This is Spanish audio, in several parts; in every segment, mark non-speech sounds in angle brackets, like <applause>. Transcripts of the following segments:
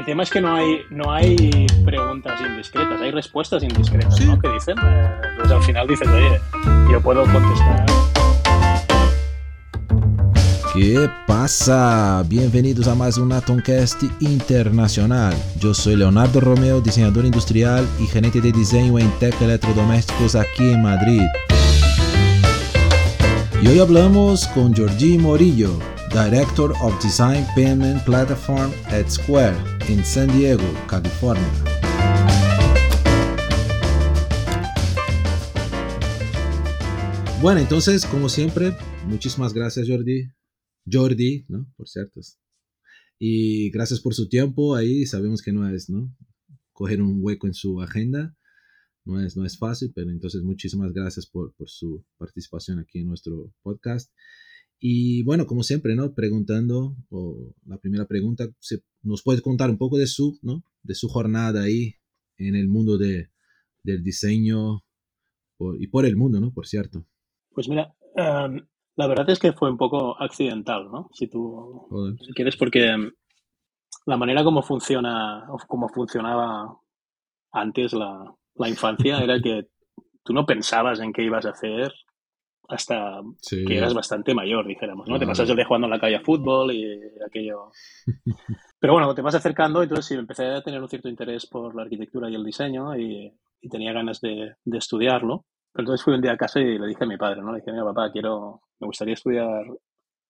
el tema es que no hay, no hay preguntas indiscretas, hay respuestas indiscretas, ¿no? Que dicen. Eh, entonces al final dices, oye, yo puedo contestar. ¿Qué pasa? Bienvenidos a más un Atomcast internacional. Yo soy Leonardo Romeo, diseñador industrial y gerente de diseño en Tech Electrodomésticos aquí en Madrid. Y hoy hablamos con Georgie Morillo, Director of Design Payment Platform at Square en San Diego, California. Bueno, entonces, como siempre, muchísimas gracias Jordi. Jordi, ¿no? Por cierto. Y gracias por su tiempo ahí. Sabemos que no es, ¿no? Coger un hueco en su agenda. No es, no es fácil, pero entonces muchísimas gracias por, por su participación aquí en nuestro podcast. Y bueno, como siempre, ¿no? Preguntando, o la primera pregunta, ¿nos puede contar un poco de su, ¿no? De su jornada ahí en el mundo de, del diseño y por el mundo, ¿no? Por cierto. Pues mira, em, la verdad es que fue un poco accidental, ¿no? Si tú si quieres, porque em, la manera como funciona, como funcionaba antes la, la infancia era que tú no pensabas en qué ibas a hacer hasta que eras bastante mayor, dijéramos, ¿no? Te pasas el día jugando en la calle a fútbol y aquello... Pero bueno, te vas acercando, entonces sí, empecé a tener un cierto interés por la arquitectura y el diseño y, tenía ganas de, estudiarlo. Pero entonces fui un día a casa y le dije a mi padre, ¿no? Le dije, mira, papá, quiero, me gustaría estudiar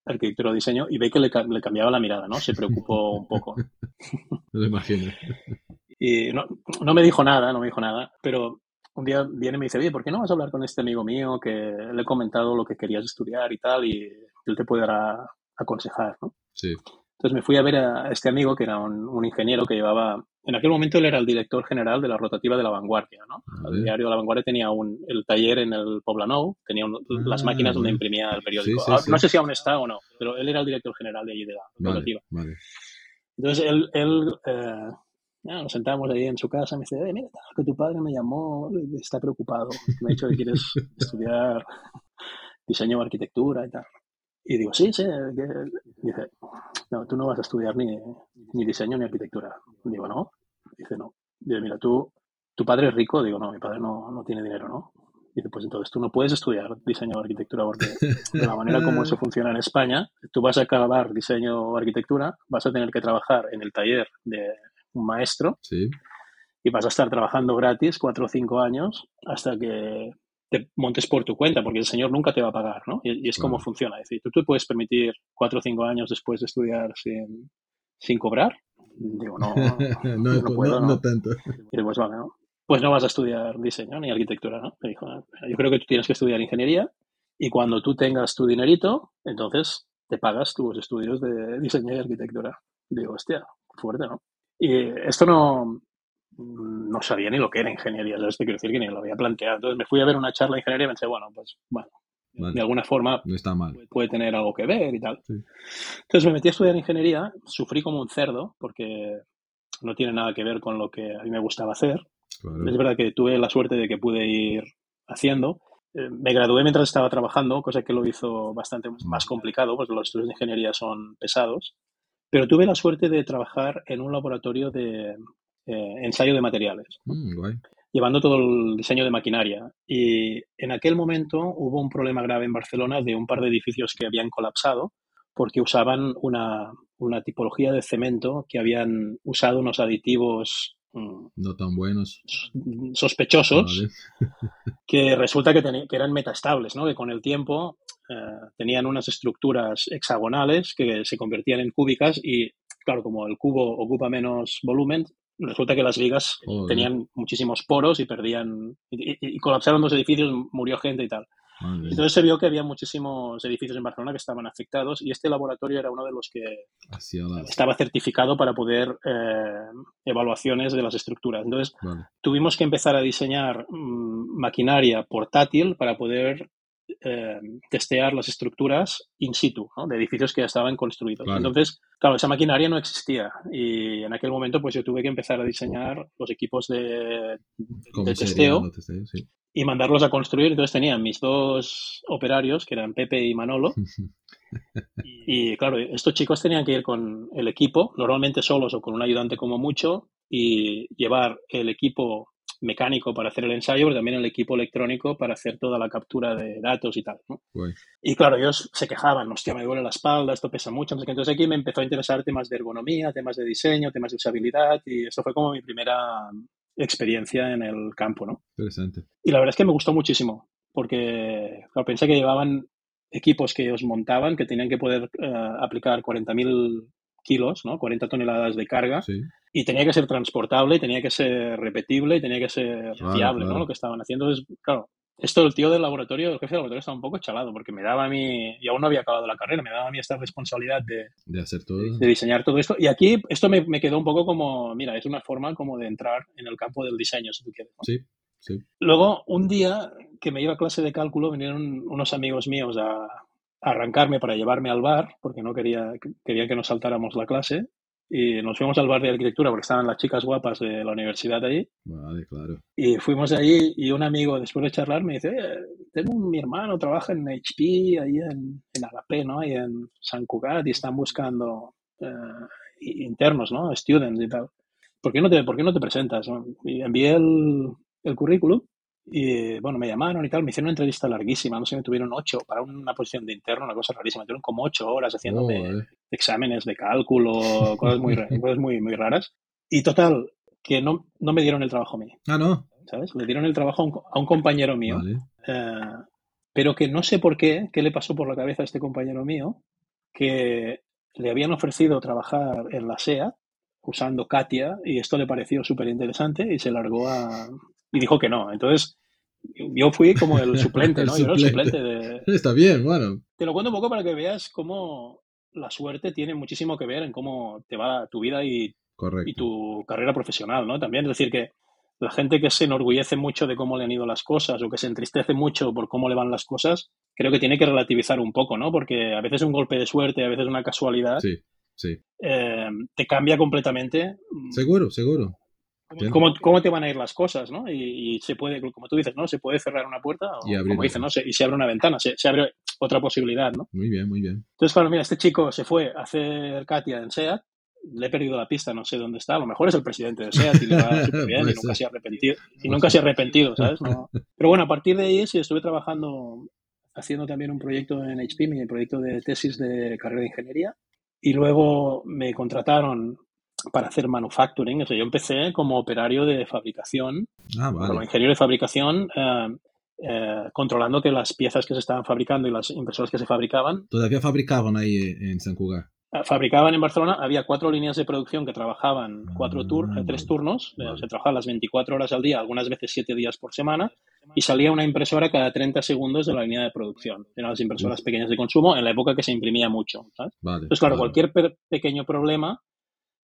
arquitectura o diseño y ve que le, le, cambiaba la mirada, ¿no? Se preocupó un poco. <laughs> lo imagino. Y no, no me dijo nada, no me dijo nada, pero un día viene y me dice, oye, ¿por qué no vas a hablar con este amigo mío que le he comentado lo que querías estudiar y tal y él te podrá aconsejar, ¿no? Sí. Entonces me fui a ver a este amigo que era un, ingeniero que llevaba, en aquel momento él era el director general de la rotativa de La Vanguardia, ¿no? El diario de La Vanguardia tenía un, el taller en el Poblenou, tenía las máquinas donde ah, imprimía el periódico. Ah, no sé si aún está o no, pero él era el director general de allí de la rotativa. Vale, Entonces él, él eh, nos sentamos ahí en su casa, me dice, mira, que tu padre me llamó, está preocupado, me ha dicho que quieres <laughs> estudiar diseño o arquitectura y tal. Y digo, sí, sí. Dice, no, tú no vas a estudiar ni, ni diseño ni arquitectura. Digo, no. Dice, no. Dice, mira, tú, tu padre es rico. Digo, no, mi padre no, no tiene dinero, ¿no? Dice, pues entonces tú no puedes estudiar diseño o arquitectura porque de la manera como eso <laughs> funciona en España, tú vas a acabar diseño o arquitectura, vas a tener que trabajar en el taller de un maestro y vas a estar trabajando gratis cuatro o cinco años hasta que te montes por tu cuenta, porque el señor nunca te va a pagar, ¿no? Y, es como funciona. Es decir, tú te puedes permitir cuatro o cinco años después de estudiar sin, sin cobrar. Digo, no, <laughs> no, puedo, no, tanto. Y pues vale, ¿no? Pues no vas a estudiar diseño ni arquitectura, ¿no? Me dijo, yo creo que tú tienes que estudiar ingeniería y cuando tú tengas tu dinerito, entonces te pagas tus estudios de diseño y arquitectura. Digo, hostia, fuerte, ¿no? Y esto no, no sabía ni lo que era ingeniería, ¿sabes? Te quiero decir que ni lo había planteado. Entonces me fui a ver una charla de ingeniería y pensé, bueno, pues bueno, de alguna forma no está mal. puede tener algo que ver y tal. Entonces me metí a estudiar ingeniería, sufrí como un cerdo porque no tiene nada que ver con lo que a mí me gustaba hacer. Es verdad que tuve la suerte de que pude ir haciendo. Eh, me gradué mientras estaba trabajando, cosa que lo hizo bastante más complicado, pues los estudios de ingeniería son pesados. Pero tuve la suerte de trabajar en un laboratorio de, eh, ensayo de materiales, mm, llevando todo el diseño de maquinaria. Y en aquel momento hubo un problema grave en Barcelona de un par de edificios que habían colapsado porque usaban una, tipología de cemento que habían usado unos aditivos mm, no tan buenos sospechosos <laughs> que resulta que, que, eran metaestables, ¿no? que con el tiempo tenían unas estructuras hexagonales que se convertían en cúbicas y claro, como el cubo ocupa menos volumen, resulta que las vigas tenían muchísimos poros y perdían, y, colapsaron dos edificios, murió gente y tal. Entonces se vio que había muchísimos edificios en Barcelona que estaban afectados y este laboratorio era uno de los que estaba certificado para poder eh, evaluaciones de las estructuras. Entonces tuvimos que empezar a diseñar mm, maquinaria portátil para poder eh, testear las estructuras in situ de edificios que ya estaban construidos. Entonces, claro, esa maquinaria no existía y en aquel momento pues yo tuve que empezar a diseñar los equipos de, testeo, y mandarlos a construir. Entonces tenía mis dos operarios, que eran Pepe y Manolo, <laughs> Y claro, estos chicos tenían que ir con el equipo, normalmente solos o con un ayudante como mucho, y llevar el equipo mecánico para hacer el ensayo, pero también el equipo electrónico para hacer toda la captura de datos y tal. ¿no? Y claro, ellos se quejaban, hostia, me duele la espalda, esto pesa mucho. Entonces aquí me empezó a interesar temas de ergonomía, temas de diseño, temas de usabilidad y esto fue como mi primera experiencia en el campo, ¿no? Interesante. Y la verdad es que me gustó muchísimo porque pensé que llevaban equipos que ellos montaban que tenían que poder eh, aplicar 40.000 kilos, ¿no? 40 toneladas de carga. Y tenía que ser transportable, tenía que ser repetible y tenía que ser fiable, ¿no? Lo que estaban haciendo. Entonces, claro, esto el tío del laboratorio, el jefe del laboratorio estaba un poco chalado porque me daba a mí, y aún no había acabado la carrera, me daba a mí esta responsabilidad de, de hacer todo. De, diseñar todo esto. Y aquí esto me, me, quedó un poco como, mira, es una forma como de entrar en el campo del diseño, si tú quieres. Sí, sí. Luego, un día que me iba a clase de cálculo, vinieron unos amigos míos a, arrancarme para llevarme al bar, porque no quería, quería que nos saltáramos la clase. Y nos fuimos al bar de arquitectura porque estaban las chicas guapas de la universidad ahí. Vale, claro. Y fuimos allí y un amigo, después de charlar, me dice, tengo un, mi hermano, trabaja en HP, ahí en, en ¿no? Ahí en San Cugat y están buscando eh, internos, ¿no? Students y tal. ¿Por qué no te, por qué no te presentas? Y envié el, el currículum y bueno, me llamaron y tal, me hicieron una entrevista larguísima, no sé, me tuvieron ocho, para una posición de interno, una cosa rarísima, me tuvieron como ocho horas haciéndome exámenes de cálculo, cosas muy, cosas muy, muy raras. Y total, que no, no me dieron el trabajo a mí. Ah, no. ¿Sabes? Le dieron el trabajo a un, a un compañero mío. Eh, pero que no sé por qué, qué le pasó por la cabeza a este compañero mío, que le habían ofrecido trabajar en la SEA usando Katia y esto le pareció súper interesante y se largó a, y dijo que no. Entonces, yo fui como el <laughs> suplente, ¿no? Yo era el suplente de... <laughs> Está bien, bueno. Te lo cuento un poco para que veas cómo la suerte tiene muchísimo que ver en cómo te va tu vida y, y tu carrera profesional, ¿no? También, es decir, que la gente que se enorgullece mucho de cómo le han ido las cosas o que se entristece mucho por cómo le van las cosas, creo que tiene que relativizar un poco, ¿no? Porque a veces un golpe de suerte, a veces una casualidad, sí, sí. Eh, te cambia completamente. Seguro, seguro. ¿Cómo, ¿Cómo, te van a ir las cosas, ¿no? Y, se puede, como tú dices, ¿no? Se puede cerrar una puerta o, y como dices, ¿no? Se, y se abre una ventana, se, se, abre otra posibilidad, ¿no? Muy bien, muy bien. Entonces, claro, mira, este chico se fue a hacer Katia en SEAT, le he perdido la pista, no sé dónde está, a lo mejor es el presidente de SEAT y le va <laughs> súper bien y nunca se ha arrepentido, y nunca se ha arrepentido, ¿sabes? <laughs> No. Pero bueno, a partir de ahí sí estuve trabajando, haciendo también un proyecto en HP, mi proyecto de tesis de carrera de ingeniería, y luego me contrataron para hacer manufacturing. O sea, yo empecé como operario de fabricación, ah, vale. como ingeniero de fabricación, eh, eh, controlando que las piezas que se estaban fabricando y las impresoras que se fabricaban. ¿Todavía fabricaban ahí en San Cugat? Eh, fabricaban en Barcelona, había cuatro líneas de producción que trabajaban cuatro tur ah, tres turnos, vale. se trabajaban las 24 horas al día, algunas veces 7 días por semana, y salía una impresora cada 30 segundos de la línea de producción. Eran las impresoras pequeñas de consumo en la época que se imprimía mucho. ¿sabes? Vale, Entonces, claro, vale. cualquier pequeño problema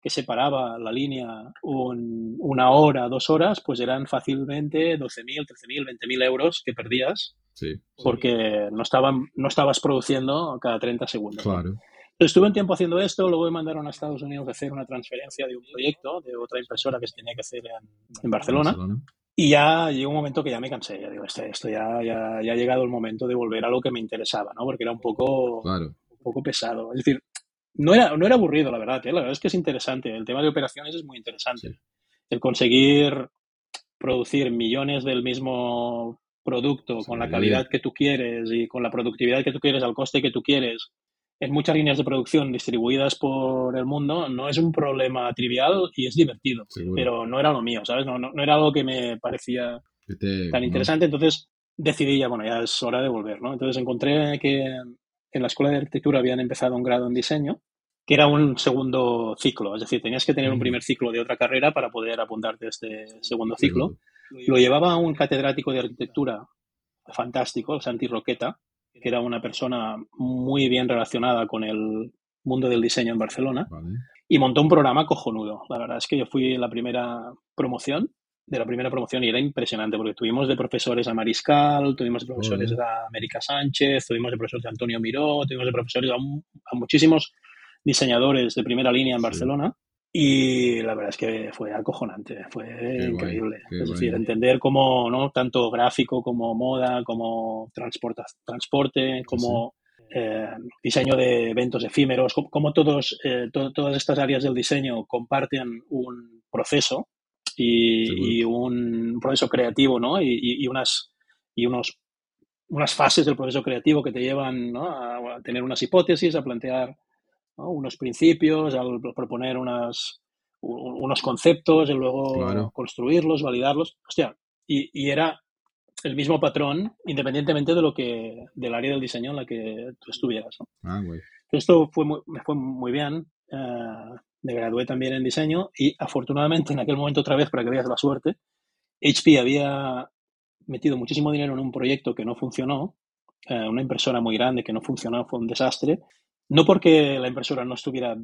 que separaba la línea un, una hora, dos horas, pues eran fácilmente 12.000, 13.000, 20.000 euros que perdías sí, porque no, estaban, no estabas produciendo cada 30 segundos. Claro. Estuve un tiempo haciendo esto, luego me mandaron a Estados Unidos a hacer una transferencia de un proyecto, de otra impresora que se tenía que hacer en, en Barcelona. Barcelona. Y ya llegó un momento que ya me cansé, ya digo, este, esto ya, ya, ya, ha llegado el momento de volver a lo que me interesaba, ¿no? Porque era un poco, claro. un poco pesado. Es decir, no era, no era aburrido, la verdad, ¿eh? la verdad es que es interesante. El tema de operaciones es muy interesante. Sí. El conseguir producir millones del mismo producto Sí. con la calidad que tú quieres y con la productividad que tú quieres al coste que tú quieres en muchas líneas de producción distribuidas por el mundo no es un problema trivial y es divertido, Seguro. pero no era lo mío, ¿sabes? No, no, no era algo que me parecía te- tan no, interesante, entonces decidí ya, bueno, ya es hora de volver, ¿no? Entonces encontré que en la escuela de arquitectura habían empezado un grado en diseño, que era un segundo ciclo, es decir, tenías que tener un Ujú. primer ciclo de otra carrera para poder apuntarte a este segundo ciclo. seguro. Lo llevaba un catedrático de arquitectura fantástico, Santi Roqueta, que era una persona muy bien relacionada con el mundo del diseño en Barcelona Vale. y montó un programa cojonudo. La verdad es que yo fui en la primera promoción, de la primera promoción, y era impresionante porque tuvimos de profesores a Mariscal, tuvimos de profesores a América Sánchez, tuvimos de profesores a Antonio Miró, tuvimos de profesores a, muchísimos diseñadores de primera línea en Sí. Y la verdad es que fue acojonante, fue increíble. es guay. decir, entender cómo, ¿no? Tanto gráfico como moda, como transporte, como eh, diseño de eventos efímeros, como, todos, eh, todas estas áreas del diseño comparten un proceso y, un proceso creativo, ¿no? Y, unas, y unos, unas fases del proceso creativo que te llevan a, tener unas hipótesis, a plantear unos principios, a proponer unas, unos conceptos y luego construirlos, validarlos. Hostia, y, y, era el mismo patrón independientemente de lo que del área del diseño en la que tú estuvieras. Ah, Esto fue me fue muy bien. Eh, me gradué también en diseño y afortunadamente en aquel momento otra vez, para que veas la suerte, HP había metido muchísimo dinero en un proyecto que no funcionó, eh, una impresora muy grande que no funcionó, fue un desastre, no porque la impresora no estuviera,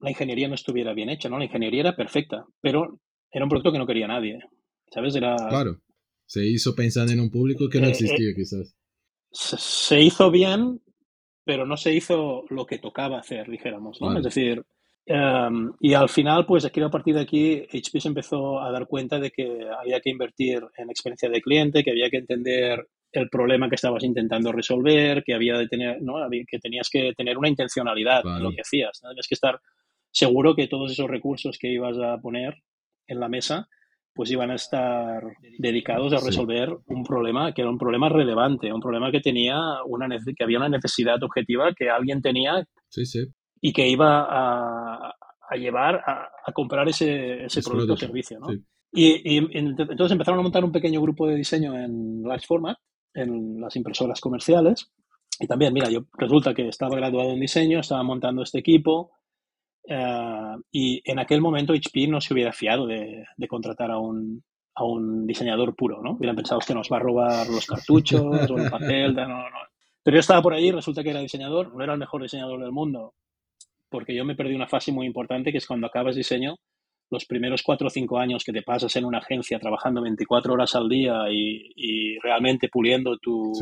la ingeniería no estuviera bien hecha, ¿no? La ingeniería era perfecta, pero era un producto que no quería nadie, ¿sabes? Era... Claro, se hizo pensando en un público que no eh, existía, eh, quizás. Se, hizo bien, pero no se hizo lo que tocaba hacer, dijéramos, ¿no? Es decir, em, y al final, pues aquí a partir de aquí, HP se empezó a dar cuenta de que había que invertir en experiencia de cliente, que había que entender el problema que estabas intentando resolver, que había de tener, ¿no? que tenías que tener una intencionalidad en lo que hacías. ¿no? Tenías que estar seguro que todos esos recursos que ibas a poner en la mesa pues iban a estar dedicados a resolver un problema que era un problema relevante, un problema que tenía una que había una necesidad objetiva que alguien tenía y que iba a, llevar a, comprar ese, ese producto o servicio. ¿no? Y, entonces empezaron a montar un pequeño grupo de diseño en large format, en las impresoras comerciales. Y también, mira, yo resulta que estaba graduado en diseño, estaba montando este equipo, eh, y en aquel momento HP no se hubiera fiado de, contratar a un, a un, diseñador puro, ¿no? Hubieran pensado que nos va a robar los cartuchos o el papel, no, no, no. Pero yo estaba por allí, resulta que era diseñador, no era el mejor diseñador del mundo, porque yo me perdí una fase muy importante que es cuando acabas diseño, los primeros cuatro o cinco años que te pasas en una agencia trabajando 24 horas al día y, realmente puliendo tu,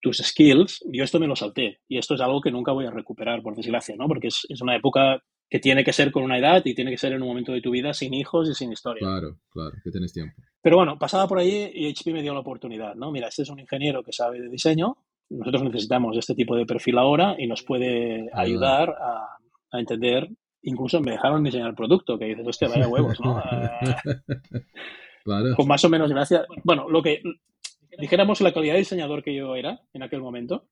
tus skills, yo esto me lo salté. Y esto es algo que nunca voy a recuperar, por desgracia, ¿no? Porque es, es una época que tiene que ser con una edad y tiene que ser en un momento de tu vida sin hijos y sin historia. Claro, claro, que tienes tiempo. Pero bueno, pasaba por allí y HP me dio la oportunidad, ¿no? Mira, este es un ingeniero que sabe de diseño, nosotros necesitamos este tipo de perfil ahora y nos puede ayudar a, entender, incluso me dejaron diseñar el producto, que dices, hostia, vaya huevos, ¿no? <laughs> claro. Con más o menos gracia. Bueno, lo que dijéramos la calidad de diseñador que yo era en aquel momento,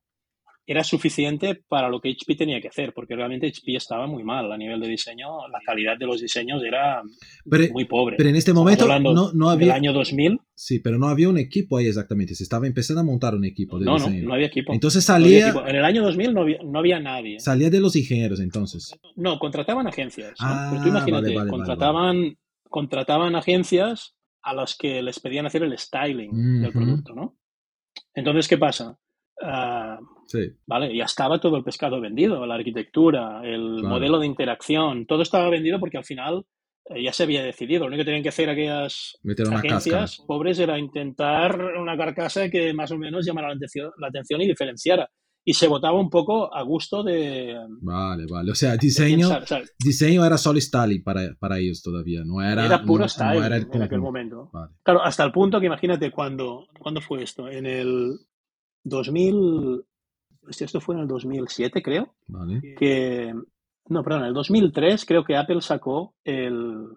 era suficiente para lo que HP tenía que hacer, porque realmente HP estaba muy mal a nivel de diseño, la calidad de los diseños era muy pobre. Pero en este momento no, no había... el año 2000. Sí, pero no había un equipo ahí exactamente, se estaba empezando a montar un equipo de no, diseño. No, no había equipo. Entonces salía... En el año 2000 no había, no había nadie. Salía de los ingenieros entonces. No, contrataban agencias. Ah, tú imagínate, contrataban, contrataban agencias a las que les pedían hacer el styling del producto, ¿no? Entonces, ¿qué pasa? Uh, ¿Vale? Ya estaba todo el pescado vendido, la arquitectura, el modelo de interacción, todo estaba vendido porque al final eh, ya se había decidido. Lo único que tenían que hacer aquellas agencias pobres era intentar una carcasa que más o menos llamara la atención, la atención y diferenciara. Y se votaba un poco a gusto de... Vale, vale. O sea, diseño, diseño era solo styling para, para ellos todavía, no era... Era puro styling en aquel momento. Claro, hasta el punto que imagínate cuando, ¿cuándo fue esto? En el 2000, esto fue en el 2007, creo. Que, no, perdón, en el 2003 creo que Apple sacó el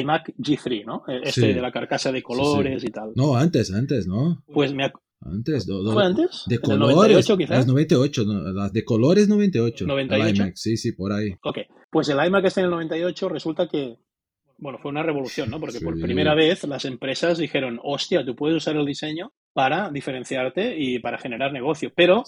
iMac G3, ¿no? E, este de la carcasa de colores y tal. No, antes, antes, ¿no? Pues me antes, ¿Fue antes? De colores. 98, quizás? 98, las de colores 98. 98. iMac, sí, sí, por ahí. Ok, pues el iMac está en el 98 resulta que, bueno, fue una revolución, ¿no? Porque por primera vez las empresas dijeron, hostia, tú puedes usar el diseño para diferenciarte y para generar negocio. Pero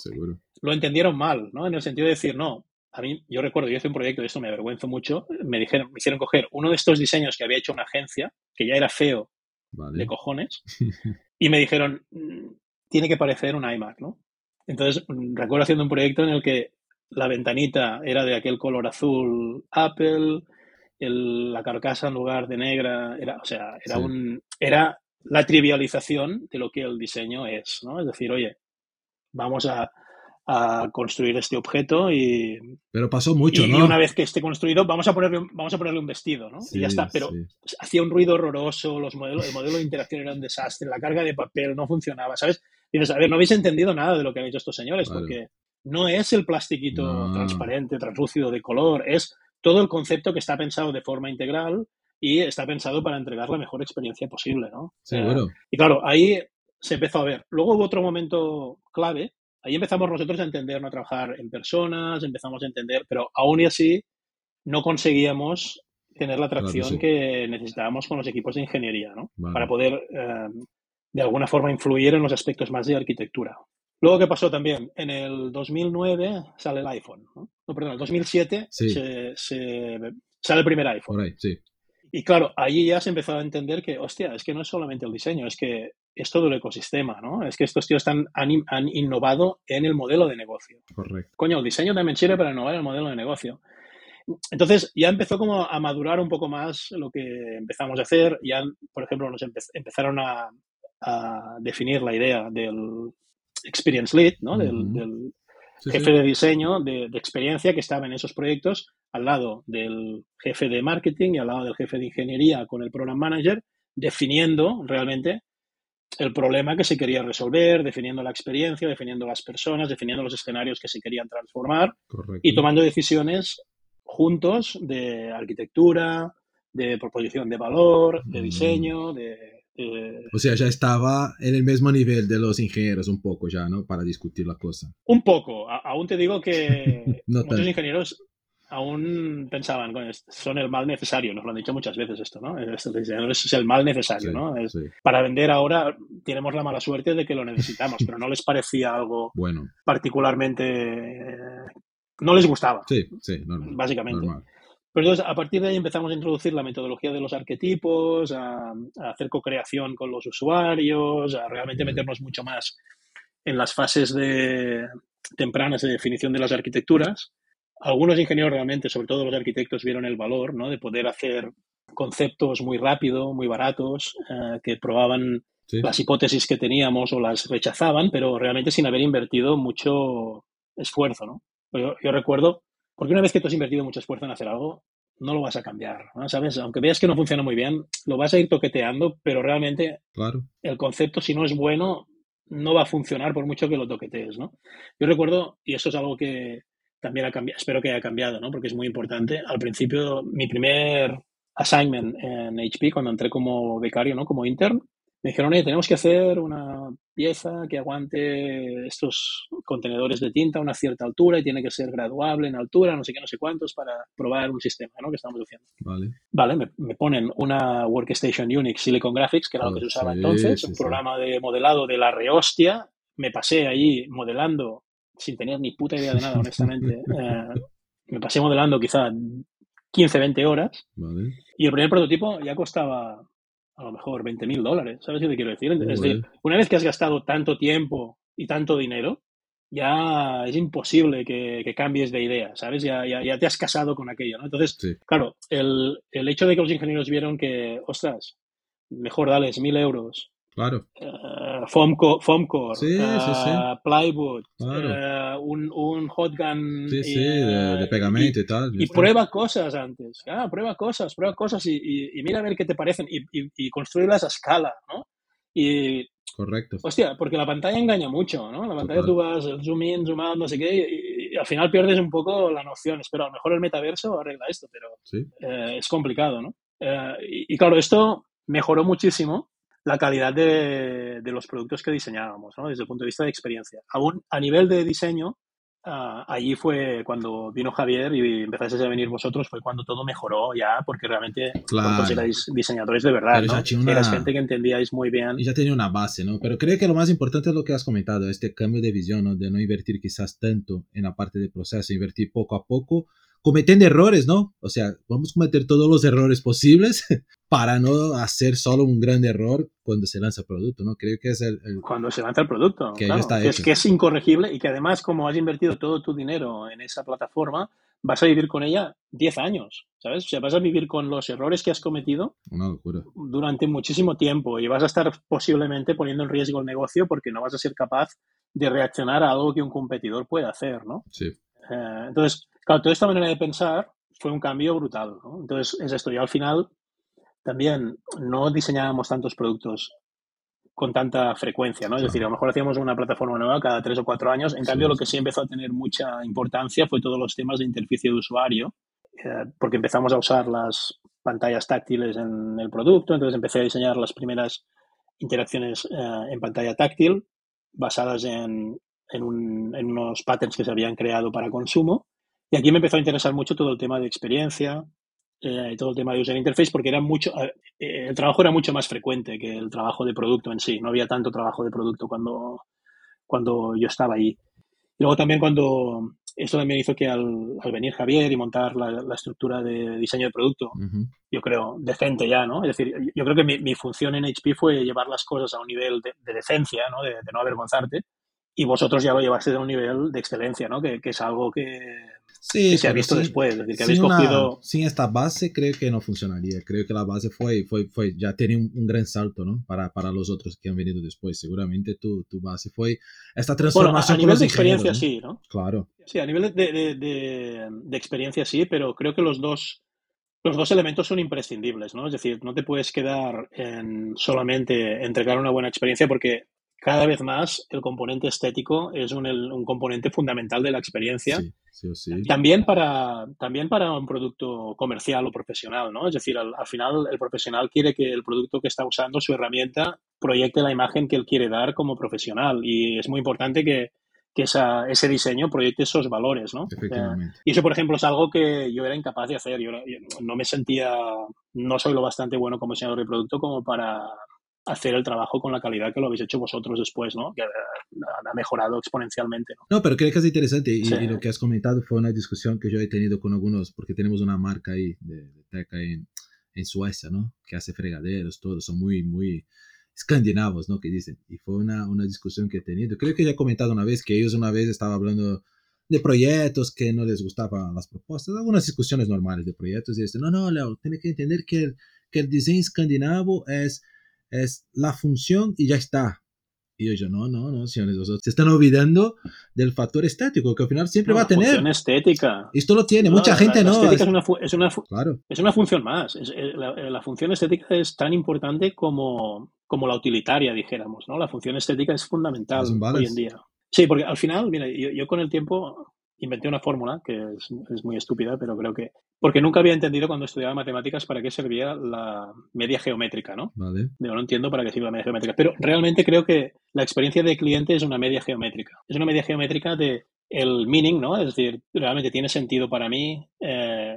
lo entendieron mal, ¿no? En el sentido de decir, no, a mí, yo recuerdo, yo hice un proyecto, y esto me avergüenzo mucho, me dijeron, me hicieron coger uno de estos diseños que había hecho una agencia, que ya era feo de cojones, <laughs> y me dijeron, mm, tiene que parecer un iMac, ¿no? Entonces, mm, recuerdo haciendo un proyecto en el que la ventanita era de aquel color azul Apple, la carcasa en lugar de negra, era, o sea, era un, era la trivialización de lo que el diseño es, ¿no? Es decir, oye, vamos a, construir este objeto y... Pero pasó mucho, y, ¿no? Y una vez que esté construido, vamos a ponerle, vamos a ponerle un vestido, ¿no? y ya está, pero hacía un ruido horroroso, los modelos, el modelo de interacción era un desastre, la carga de papel no funcionaba, ¿sabes? Y dices, a ver, no habéis entendido nada de lo que han hecho estos señores, porque no es el plastiquito No. transparente, translúcido de color, es todo el concepto que está pensado de forma integral y está pensado para entregar la mejor experiencia posible, ¿no? Eh, Seguro. y claro, ahí se empezó a ver. Luego hubo otro momento clave. Ahí empezamos nosotros a entender, no a trabajar en personas, empezamos a entender, pero aún y así no conseguíamos tener la atracción sí. que necesitábamos con los equipos de ingeniería, ¿no? Vale. Para poder, eh, de alguna forma, influir en los aspectos más de arquitectura. Luego, ¿qué pasó también? En el 2009 sale el iPhone, ¿no? No, perdón, en el 2007 Sí. se- se- sale el primer iPhone. Sí. Y claro, ahí ya se empezó a entender que, hostia, es que no es solamente el diseño, es que es todo el ecosistema, ¿no? Es que estos tíos están, han, han innovado en el modelo de negocio. Correcto. Coño, el diseño también sirve para innovar el modelo de negocio. Entonces ya empezó como a madurar un poco más lo que empezamos a hacer. Ya, por ejemplo, nos empe- empezaron a, a definir la idea del experience lead, ¿no? Del- Ujú. del, Sí, jefe sí. de diseño, de, de experiencia que estaba en esos proyectos, al lado del jefe de marketing y al lado del jefe de ingeniería con el program manager, definiendo realmente el problema que se quería resolver, definiendo la experiencia, definiendo las personas, definiendo los escenarios que se querían transformar Correcto. y tomando decisiones juntos de arquitectura, de proposición de valor, de Mm. diseño, de, de- O sea, ya estaba en el mismo nivel de los ingenieros un poco ya, ¿no? Para discutir la cosa. Un poco. A- aún te digo que <laughs> No muchos ingenieros aún pensaban, "Coño, es- son el mal necesario. Nos lo han dicho muchas veces esto, ¿no? Estos diseñadores es el mal necesario, Sí, ¿no? Es- sí. Para vender ahora tenemos la mala suerte de que lo necesitamos, pero no les parecía algo Bueno, particularmente... eh, no les gustaba, sí, sí, normal. básicamente. normal. Pero entonces, a partir de ahí empezamos a introducir la metodología de los arquetipos, a, a hacer co-creación con los usuarios, a realmente meternos mucho más en las fases de, tempranas de definición de las arquitecturas. Algunos ingenieros realmente, sobre todo los arquitectos, vieron el valor ¿no? de poder hacer conceptos muy rápido, muy baratos, eh, que probaban Sí. las hipótesis que teníamos o las rechazaban, pero realmente sin haber invertido mucho esfuerzo, ¿no? Yo, yo recuerdo, porque una vez que tú has invertido mucho esfuerzo en hacer algo, no lo vas a cambiar, ¿no? ¿sabes? Aunque veas que no funciona muy bien, lo vas a ir toqueteando, pero realmente Claro. el concepto, si no es bueno, no va a funcionar por mucho que lo toquetees, ¿no? Yo recuerdo, y eso es algo que también ha cambiado, espero que haya cambiado, ¿no? Porque es muy importante. Al principio, mi primer assignment en HP, cuando entré como becario, ¿no? Como intern, me dijeron, oye, tenemos que hacer una pieza que aguante estos contenedores de tinta a una cierta altura y tiene que ser graduable en altura, no sé qué, no sé cuántos, para probar un sistema, ¿no? Que estamos haciendo. Vale. Vale, me, me ponen una Workstation Unix Silicon Graphics, que era lo que se usaba Oh, Sí, entonces, sí, un sí. programa de modelado de la rehostia. Me pasé allí modelando sin tener ni puta idea de nada, honestamente. <laughs> Eh, me pasé modelando quizá 15, 20 horas Vale. y el primer prototipo ya costaba a lo mejor 20 mil dólares. ¿Sabes qué te quiero decir? Es decir, una vez que has gastado tanto tiempo y tanto dinero, ya es imposible que, que cambies de idea, ¿sabes? Ya, ya, ya te has casado con aquello, ¿no? Entonces, Sí. claro, el, el hecho de que los ingenieros vieron que, ostras, mejor dales mil euros, Claro. eh, foam, co- foam core, Sí, sí, eh, sí. plywood, Claro. eh, un, un hot gun Sí, sí, y, de, de eh, pegamento y, tal. y prueba cosas antes. Ah, prueba cosas, prueba cosas y, y- mira a ver qué te parecen y, construirlas a escala, ¿no? Y, Correcto. hostia, porque la pantalla engaña mucho, ¿no? La pantalla Total. tú vas zoom in, zoom out, no sé qué, y, al final pierdes un poco la noción. Espero, a lo mejor el metaverso arregla esto, pero eh, es complicado, ¿no? Eh, y claro, esto mejoró muchísimo la calidad de, de los productos que diseñábamos, ¿no? Desde el punto de vista de experiencia. Aún a nivel de diseño, ah, allí fue cuando vino Javier y empezasteis a venir vosotros, fue cuando todo mejoró ya, porque realmente Claro. erais diseñadores de verdad, ¿no? una- Eras gente que entendíais muy bien. Y ya tenía una base, ¿no? Pero creo que lo más importante es lo que has comentado, este cambio de visión, ¿no? De no invertir quizás tanto en la parte de proceso, invertir poco a poco, cometiendo errores, ¿no? O sea, vamos a cometer todos los errores posibles <laughs> para no hacer solo un gran error cuando se lanza el producto, ¿no? Creo que es el... el- Cuando se lanza el producto, Que claro, está que, es, que es incorregible y que además, como has invertido todo tu dinero en esa plataforma, vas a vivir con ella 10 años, ¿sabes? O sea, vas a vivir con los errores que has cometido una locura. durante muchísimo tiempo y vas a estar posiblemente poniendo en riesgo el negocio porque no vas a ser capaz de reaccionar a algo que un competidor puede hacer, ¿no? Sí. Eh, entonces, claro, toda esta manera de pensar fue un cambio brutal, ¿no? Entonces, es esto. Y al final, también no diseñábamos tantos productos con tanta frecuencia, ¿no? Es decir, a lo mejor hacíamos una plataforma nueva cada tres o cuatro años. En cambio, lo que sí empezó a tener mucha importancia fue todos los temas de interficie de usuario, eh, porque empezamos a usar las pantallas táctiles en el producto, entonces empecé a diseñar las primeras interacciones eh, en pantalla táctil basadas en, en, unos patterns que se habían creado para consumo. Y aquí me empezó a interesar mucho todo el tema de experiencia, eh, todo el tema de user interface, porque era mucho, eh, el trabajo era mucho más frecuente que el trabajo de producto en sí. No había tanto trabajo de producto cuando, cuando yo estaba ahí. Y luego también cuando esto también hizo que al, al venir Javier y montar la, la, estructura de diseño de producto, yo creo, decente ya, ¿no? Es decir, yo creo que mi, mi, función en HP fue llevar las cosas a un nivel de, de decencia, ¿no? De, de, no avergonzarte. Y vosotros ya lo llevasteis a un nivel de excelencia, ¿no? Que, que es algo que, Sí, que se ha visto sin, después. Es decir, que sin, habéis cogido... una, sin, esta base creo que no funcionaría. Creo que la base fue, fue, fue ya tiene un, un, gran salto ¿no? para, para los otros que han venido después. Seguramente tu, tu base fue esta transformación. Bueno, a, nivel de experiencia sí, ¿no? Claro. Sí, a nivel de, de, de, de, experiencia sí, pero creo que los dos, los dos elementos son imprescindibles, ¿no? Es decir, no te puedes quedar en solamente entregar una buena experiencia porque cada vez más el componente estético es un, el, un componente fundamental de la experiencia. Sí, sí, sí. También, para, también para un producto comercial o profesional, ¿no? Es decir, al, al, final el profesional quiere que el producto que está usando, su herramienta, proyecte la imagen que él quiere dar como profesional. Y es muy importante que, que esa, ese diseño proyecte esos valores, ¿no? Efectivamente. Eh, y eso, por ejemplo, es algo que yo era incapaz de hacer. Yo, yo no me sentía, no soy lo bastante bueno como diseñador de producto como para hacer el trabajo con la calidad que lo habéis hecho vosotros después, ¿no? Que ha mejorado exponencialmente. No, no pero creo que es interesante y, sí. y, lo que has comentado fue una discusión que yo he tenido con algunos, porque tenemos una marca ahí de, de tech en, en Suecia, ¿no? Que hace fregaderos, todos son muy, muy escandinavos, ¿no? Que dicen. Y fue una, una discusión que he tenido. Creo que ya he comentado una vez que ellos una vez estaban hablando de proyectos que no les gustaban las propuestas, algunas discusiones normales de proyectos y dicen, no, no, Leo, tienes que entender que el, que el diseño escandinavo es es la función y ya está. Y yo, no, no, no, señores, se están olvidando del factor estético, que al final siempre no, va a tener. Función estética. Esto lo tiene, no, mucha la, gente la no. Estética es una, es, una, claro. es una función más. Es, la, la, función estética es tan importante como, como la utilitaria, dijéramos, ¿no? La función estética es fundamental es hoy en día. Sí, porque al final, mira, yo, yo con el tiempo inventé una fórmula que es, es, muy estúpida, pero creo que... Porque nunca había entendido cuando estudiaba matemáticas para qué servía la media geométrica, ¿no? Vale. Yo no entiendo para qué sirve la media geométrica, pero realmente creo que la experiencia de cliente es una media geométrica. Es una media geométrica de el meaning, ¿no? Es decir, realmente tiene sentido para mí eh,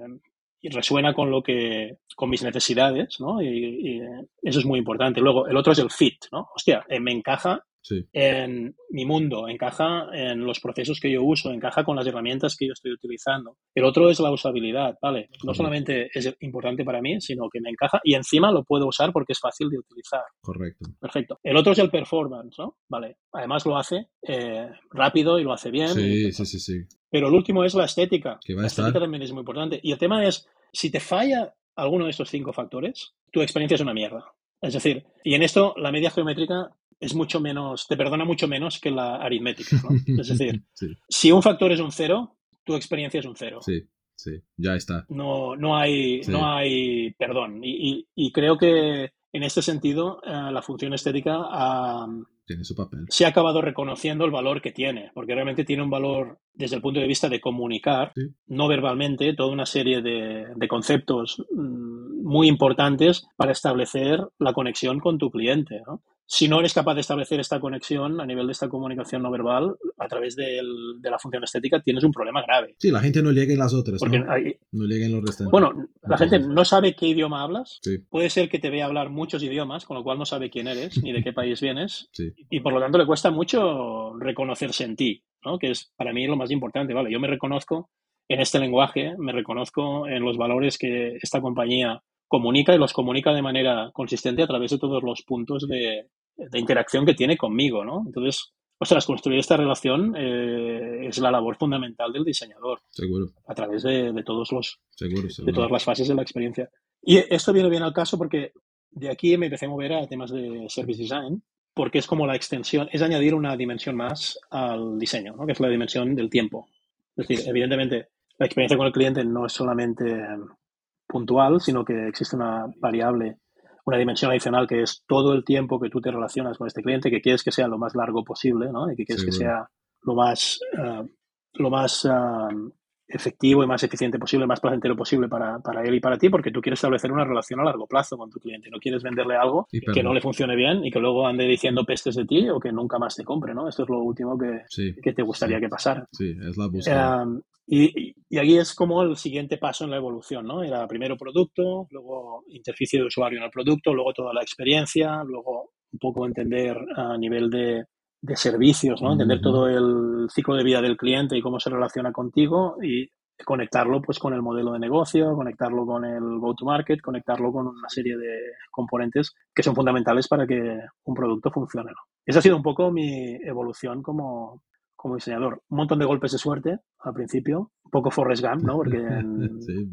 y resuena con lo que, con mis necesidades, ¿no? Y, y, eso es muy importante. Luego, el otro es el fit, ¿no? Hostia, eh, me encaja Sí. en mi mundo, encaja en los procesos que yo uso, encaja con las herramientas que yo estoy utilizando. El otro es la usabilidad, ¿vale? No solamente es importante para mí, sino que me encaja y encima lo puedo usar porque es fácil de utilizar. Correcto. Perfecto. El otro es el performance, ¿no? Vale. Además lo hace eh, rápido y lo hace bien. Sí, sí, sí, sí. Pero el último es la estética. Que va la a estar... estética también es muy importante. Y el tema es, si te falla alguno de estos cinco factores, tu experiencia es una mierda. Es decir, y en esto la media geométrica es mucho menos, te perdona mucho menos que la aritmética. ¿no? <laughs> Es decir, sí. si un factor es un cero, tu experiencia es un cero. Sí, sí, ya está. No, no, hay, sí. no hay perdón. Y, y, y, creo que en este sentido uh, la función estética uh, tiene su papel. se ha acabado reconociendo el valor que tiene, porque realmente tiene un valor desde el punto de vista de comunicar, sí. no verbalmente, toda una serie de, de conceptos mmm, muy importantes para establecer la conexión con tu cliente. ¿no? Si no eres capaz de establecer esta conexión a nivel de esta comunicación no verbal a través de, el, de la función estética, tienes un problema grave. Sí, la gente no llega en las otras. Porque ¿no? Hay, no llega en los restantes. Bueno, la Entonces, gente no sabe qué idioma hablas. Sí. Puede ser que te vea hablar muchos idiomas, con lo cual no sabe quién eres ni de qué <laughs> país vienes. Sí. Y por lo tanto le cuesta mucho reconocerse en ti, ¿no? que es para mí lo más importante. Vale, yo me reconozco en este lenguaje, me reconozco en los valores que esta compañía comunica y los comunica de manera consistente a través de todos los puntos de, de interacción que tiene conmigo, ¿no? Entonces, ostras, construir esta relación eh, es la labor fundamental del diseñador. Seguro. A través de, de todos los, seguro, seguro. de todas las fases de la experiencia. Y esto viene bien al caso porque de aquí me empecé a mover a temas de service design, porque es como la extensión, es añadir una dimensión más al diseño, ¿no? que es la dimensión del tiempo. Es decir, evidentemente, la experiencia con el cliente no es solamente puntual, sino que existe una variable una dimensión adicional que es todo el tiempo que tú te relacionas con este cliente, que quieres que sea lo más largo posible, ¿no? Y que quieres que sea lo más, uh, lo más uh, efectivo y más eficiente posible, más placentero posible para, para, él y para ti, porque tú quieres establecer una relación a largo plazo con tu cliente. No quieres venderle algo que no le funcione bien y que luego ande diciendo pestes de ti o que nunca más te compre, ¿no? Esto es lo último que, sí, que te gustaría sí. que pasara. Sí, es la búsqueda. Um, y, y, aquí es como el siguiente paso en la evolución, ¿no? Era primero producto, luego interficie de usuario en el producto, luego toda la experiencia, luego un poco entender a nivel de, de servicios, ¿no? Entender uh -huh. todo el ciclo de vida del cliente y cómo se relaciona contigo y conectarlo pues con el modelo de negocio, conectarlo con el go-to-market, conectarlo con una serie de componentes que son fundamentales para que un producto funcione. ¿no? Esa ha sido un poco mi evolución como, como diseñador. Un montón de golpes de suerte al principio, un poco Forrest Gump, ¿no? Porque en, <laughs> sí,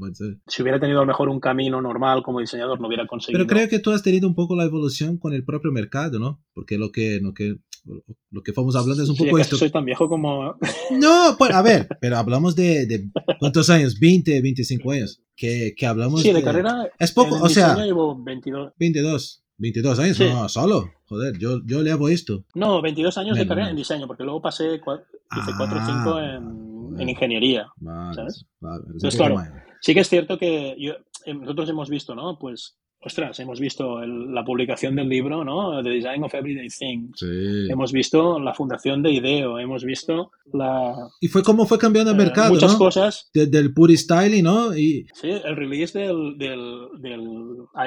si hubiera tenido a lo mejor un camino normal como diseñador no hubiera conseguido. Pero creo que tú has tenido un poco la evolución con el propio mercado, ¿no? Porque lo que, lo que, lo que estamos hablando es un poco esto. soy tan viejo como... No, pues a ver, pero hablamos de, de ¿cuántos años? 20, 25 años. Que, que hablamos Sí, de, de carrera... Es poco, o sea... Llevo 22. 22. 22 años, sí. no, solo. Joder, yo, yo le hago esto. No, 22 años menos, de carrera en diseño, porque luego pasé, hice 4 o 5 en, en, ingeniería. Vale, ¿sabes? Vale, Entonces, claro, sí que es cierto que yo, eh, nosotros hemos visto, ¿no? Pues ostras, hemos visto el, la publicación del libro, ¿no? The Design of Everyday Things. Sí. Hemos visto la fundación de IDEO, hemos visto la... Y fue como fue cambiando el eh, mercado, Muchas ¿no? cosas. De, del pure styling, ¿no? Y... Sí, el release del, del, del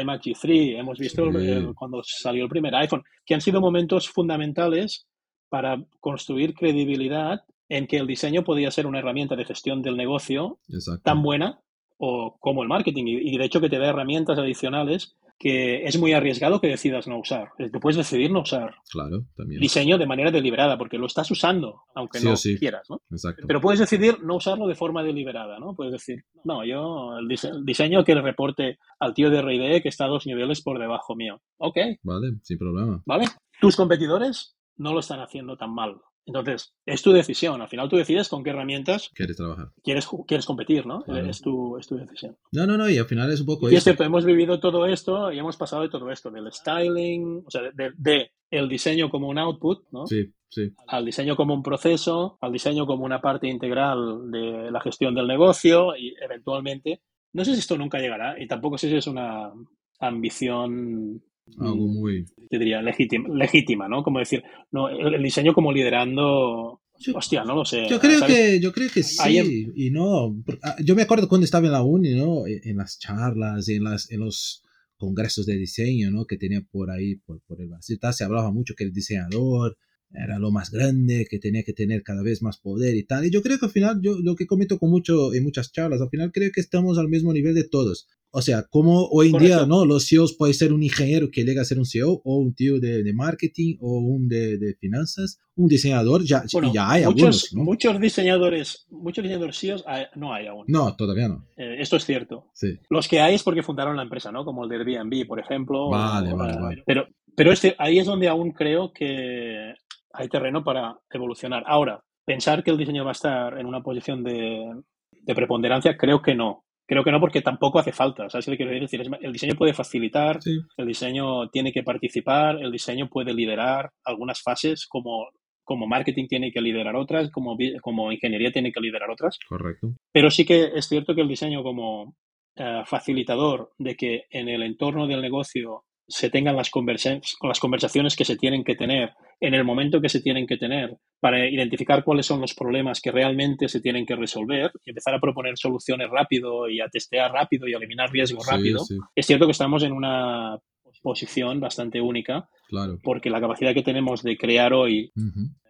iMac G3, hemos visto Sí. el, el, cuando salió el primer iPhone, que han sido momentos fundamentales para construir credibilidad en que el diseño podía ser una herramienta de gestión del negocio Exacto. tan buena o como el marketing y, y de hecho que te da herramientas adicionales que es muy arriesgado que decidas no usar. Tú puedes decidir no usar Claro, también. diseño de manera deliberada, porque lo estás usando, aunque Sí no sí. quieras, ¿no? Exacto. Pero puedes decidir no usarlo de forma deliberada, ¿no? Puedes decir, no, yo el, dise- el diseño que le reporte al tío de R&D que está dos niveles por debajo mío. Ok, Vale, sin problema. ¿vale? Tus competidores no lo están haciendo tan mal. Entonces, es tu decisión. Al final tú decides con qué herramientas ¿Quieres trabajar? quieres, quieres competir, ¿no? Claro. Es, tu, es tu decisión. No, no, no, y al final es un poco Y es cierto, hemos vivido todo esto y hemos pasado de todo esto, del styling, o sea, de- de el diseño como un output, ¿no? Sí, sí. al diseño como un proceso, al diseño como una parte integral de la gestión del negocio y eventualmente, no sé si esto nunca llegará y tampoco sé si es una ambición, Algo muy... te diría, legítima, legítima ¿no? Como decir, no, el, el diseño como liderando, Yo- hostia, no lo sé. Yo creo ¿sabes? que, yo creo que sí, y no. ah, Yo me acuerdo cuando estaba en la uni, ¿no? En en las charlas, en las, en los congresos de diseño, ¿no? Que tenía por ahí, por, por el Brasil, tal, se hablaba mucho que el diseñador era lo más grande, que tenía que tener cada vez más poder y tal. Y yo creo que al final, yo lo que comento con mucho en muchas charlas, al final creo que estamos al mismo nivel de todos. O sea, como hoy en Correcto. día, ¿no? Los CEOs puede ser un ingeniero que llega a ser un CEO, o un tío de, de marketing, o un de, de finanzas, un diseñador, ya, Bueno, ya hay muchos, algunos, ¿no? muchos diseñadores, muchos diseñadores CEOs hay- no hay aún. No, todavía no. Eh, esto es cierto. Sí. Los que hay es porque fundaron la empresa, ¿no? Como el de Airbnb, por ejemplo. Vale, o, vale, eh, vale. Pero, pero este, ahí es donde aún creo que hay terreno para evolucionar. Ahora, pensar que el diseño va a estar en una posición de, de preponderancia, creo que no. Creo que no porque tampoco hace falta. ¿Sabes qué quiero decir? El diseño puede facilitar, Sí, el diseño tiene que participar, el diseño puede liderar algunas fases como, como marketing tiene que liderar otras, como, como ingeniería tiene que liderar otras. correcto. Pero sí que es cierto que el diseño como eh, facilitador de que en el entorno del negocio se tengan las, conversa- las conversaciones que se tienen que tener en el momento que se tienen que tener para identificar cuáles son los problemas que realmente se tienen que resolver y empezar a proponer soluciones rápido y a testear rápido y a eliminar riesgos rápido. sí, Es cierto que estamos en una posición bastante única claro. porque la capacidad que tenemos de crear hoy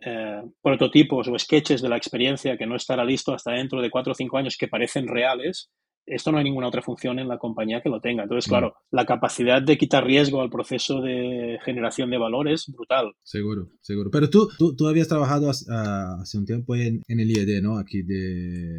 eh, prototipos o sketches de la experiencia que no estará listo hasta dentro de cuatro o cinco años que parecen reales, esto no hay ninguna otra función en la compañía que lo tenga. Entonces, No. claro, la capacidad de quitar riesgo al proceso de generación de valor es brutal. Seguro, seguro. Pero tú, tú, tú habías trabajado hace, ah, hace un tiempo en, en el IED, ¿no? Aquí de,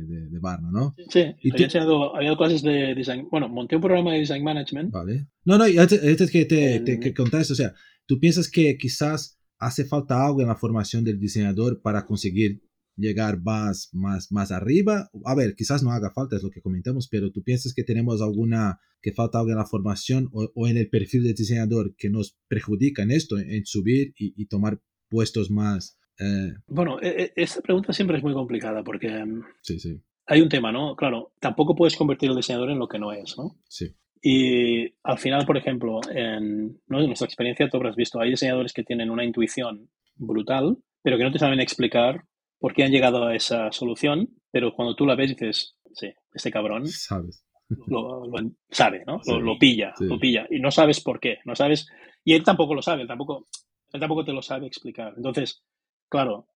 de, de Varna, ¿no? Sí, ¿Y había, enseñado- había clases de design. Bueno, monté un programa de design management. Vale. No, no, antes, antes que te, El- te que contaste, o sea, ¿tú piensas que quizás hace falta algo en la formación del diseñador para conseguir llegar más, más, más arriba. A ver, quizás no haga falta, es lo que comentamos, pero tú piensas que tenemos alguna, que falta algo en la formación o, en el perfil del diseñador que nos perjudica en esto, en, subir y, tomar puestos más. Eh, bueno, e, e, esta pregunta siempre es muy complicada porque em, sí, sí. hay un tema, ¿no? Claro, tampoco puedes convertir el diseñador en lo que no es, ¿no? Sí. Y al final, por ejemplo, en, ¿no? en nuestra experiencia, tú habrás visto, hay diseñadores que tienen una intuición brutal, pero que no te saben explicar por qué han llegado a esa solución, pero cuando tú la ves dices, sí, este cabrón sabes. Lo, sabe, ¿no? Lo, pilla, lo pilla. Y no sabes por qué, no sabes. Y él tampoco lo sabe, él tampoco, él tampoco te lo sabe explicar. Entonces, claro,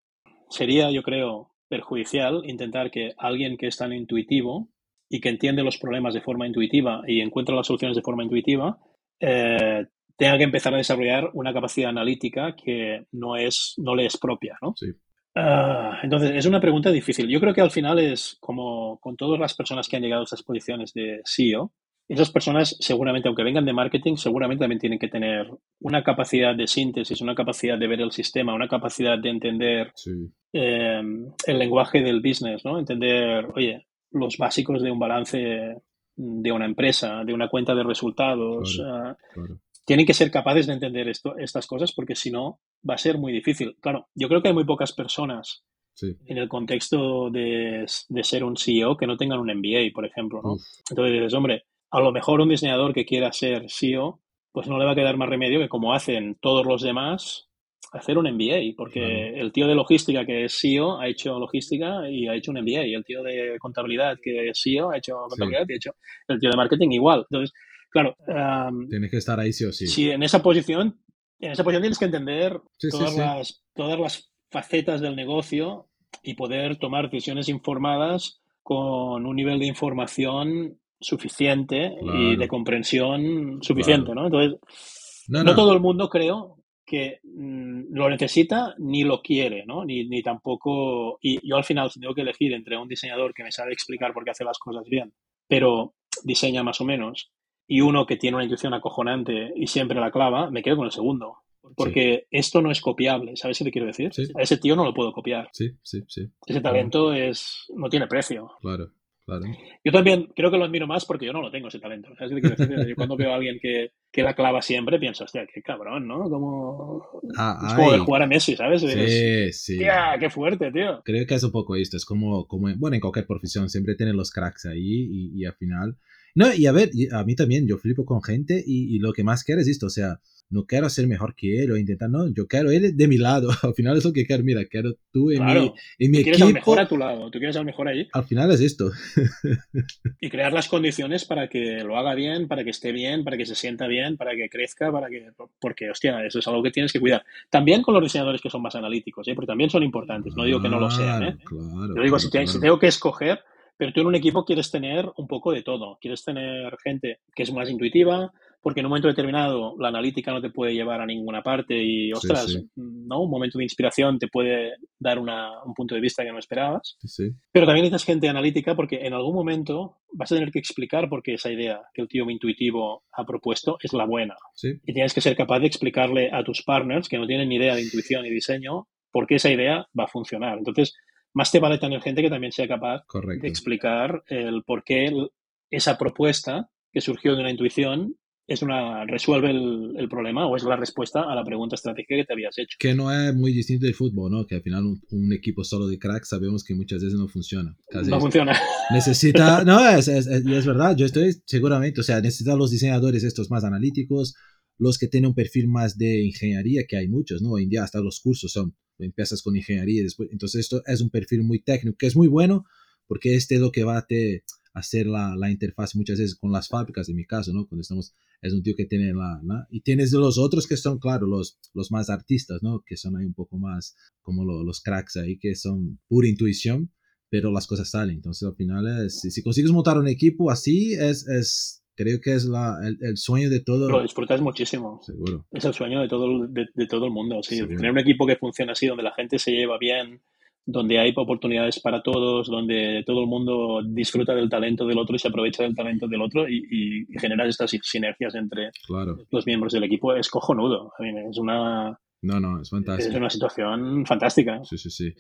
sería, yo creo, perjudicial intentar que alguien que es tan intuitivo y que entiende los problemas de forma intuitiva y encuentra las soluciones de forma intuitiva, eh, tenga que empezar a desarrollar una capacidad analítica que no, es, no le es propia, ¿no? Sí. Ah, entonces, es una pregunta difícil. Yo creo que al final es como con todas las personas que han llegado a estas posiciones de CEO, esas personas seguramente, aunque vengan de marketing, seguramente también tienen que tener una capacidad de síntesis, una capacidad de ver el sistema, una capacidad de entender em, el lenguaje del business, ¿no? Entender, oye, los básicos de un balance de una empresa, de una cuenta de resultados. Ah, tienen que ser capaces de entender esto, estas cosas porque si no va a ser muy difícil. Claro, yo creo que hay muy pocas personas en el contexto de, ser un CEO que no tengan un MBA, por ejemplo. ¿no? Entonces dices, hombre, a lo mejor un diseñador que quiera ser CEO, pues no le va a quedar más remedio que como hacen todos los demás, hacer un MBA, porque el tío de logística que es CEO ha hecho logística y ha hecho un MBA, y el tío de contabilidad que es CEO ha hecho contabilidad y ha hecho el tío de marketing igual. Entonces, Claro. tienes que estar ahí sí o sí. Sí, en esa posición, en esa posición tienes que entender todas, Las, todas las facetas del negocio y poder tomar decisiones informadas con un nivel de información suficiente y de comprensión suficiente, ¿no? Entonces, no, todo el mundo creo que mm, lo necesita ni lo quiere, ¿no? Ni, ni tampoco... Y yo al final, tengo que elegir entre un diseñador que me sabe explicar por qué hace las cosas bien, pero diseña más o menos, y uno que tiene una intuición acojonante y siempre la clava, me quedo con el segundo. Porque esto no es copiable, ¿sabes qué te quiero decir? A ese tío no lo puedo copiar. Sí, sí, sí. Ese talento es no tiene precio. Claro. Claro. Yo también creo que lo admiro más porque yo no lo tengo ese talento. ¿sabes qué quiero decir? Yo cuando veo a alguien que, que, la clava siempre pienso, hostia, qué cabrón, ¿no? Como, ah, es como de jugar a Messi, ¿sabes? Sí, sí. qué fuerte, tío. Creo que es un poco esto. Es como, como bueno, en cualquier profesión siempre tienen los cracks ahí y, y al final no, y a ver, a mí también, yo flipo con gente y, lo que más quiero es esto, o sea, no quiero ser mejor que él o intentar, no, yo quiero él de mi lado, <laughs> al final es lo que quiero, mira, quiero tú en mi, en mi tú quieres al mejor a tu lado, tú quieres al mejor ahí. Al final es esto. <laughs> y crear las condiciones para que lo haga bien, para que esté bien, para que se sienta bien, para que crezca, para que, porque, hostia, eso es algo que tienes que cuidar. También con los diseñadores que son más analíticos, ¿eh? porque también son importantes, no digo que no lo sean, ¿eh? Claro, yo digo, si tengo que escoger, pero tú en un equipo quieres tener un poco de todo. Quieres tener gente que es más intuitiva, porque en un momento determinado la analítica no te puede llevar a ninguna parte y, ostras, ¿no? Un momento de inspiración te puede dar un punto de vista que no esperabas. Pero también necesitas gente analítica porque en algún momento vas a tener que explicar por qué esa idea que el tío intuitivo ha propuesto es la buena. Y tienes que ser capaz de explicarle a tus partners que no tienen ni idea de intuición y diseño por qué esa idea va a funcionar. Entonces, más te vale tener gente que también sea capaz de explicar el por qué esa propuesta que surgió de una intuición es una resuelve el, problema o es la respuesta a la pregunta estratégica que te habías hecho. Que no es muy distinto del fútbol, ¿no? Que al final un, equipo solo de cracks sabemos que muchas veces no funciona. no funciona. Necesita, <laughs> no, es, es, es, verdad, yo estoy seguramente, o sea, necesita los diseñadores estos más analíticos, los que tienen un perfil más de ingeniería, que hay muchos, ¿no? Hoy en día hasta los cursos son empiezas con ingeniería y después, entonces esto es un perfil muy técnico, que es muy bueno porque este es lo que va a te, hacer la, la, interfaz muchas veces con las fábricas, en mi caso, ¿no? Cuando estamos, es un tío que tiene la, y tienes los otros que son, claro, los, los más artistas, ¿no? Que son ahí un poco más como los cracks ahí, que son pura intuición, pero las cosas salen. Entonces, al final, es, si, si consigues montar un equipo así, es, es creo que es la, el, sueño de todo. Lo disfrutas muchísimo. Seguro. Es el sueño de todo, de, de todo el mundo. Sí. Tener un equipo que funciona así, donde la gente se lleva bien, donde hay oportunidades para todos, donde todo el mundo disfruta del talento del otro y se aprovecha del talento del otro y, y generar estas sinergias entre los miembros del equipo es cojonudo. es una. No, no, es fantástico. Es una situación fantástica. Sí, sí, sí.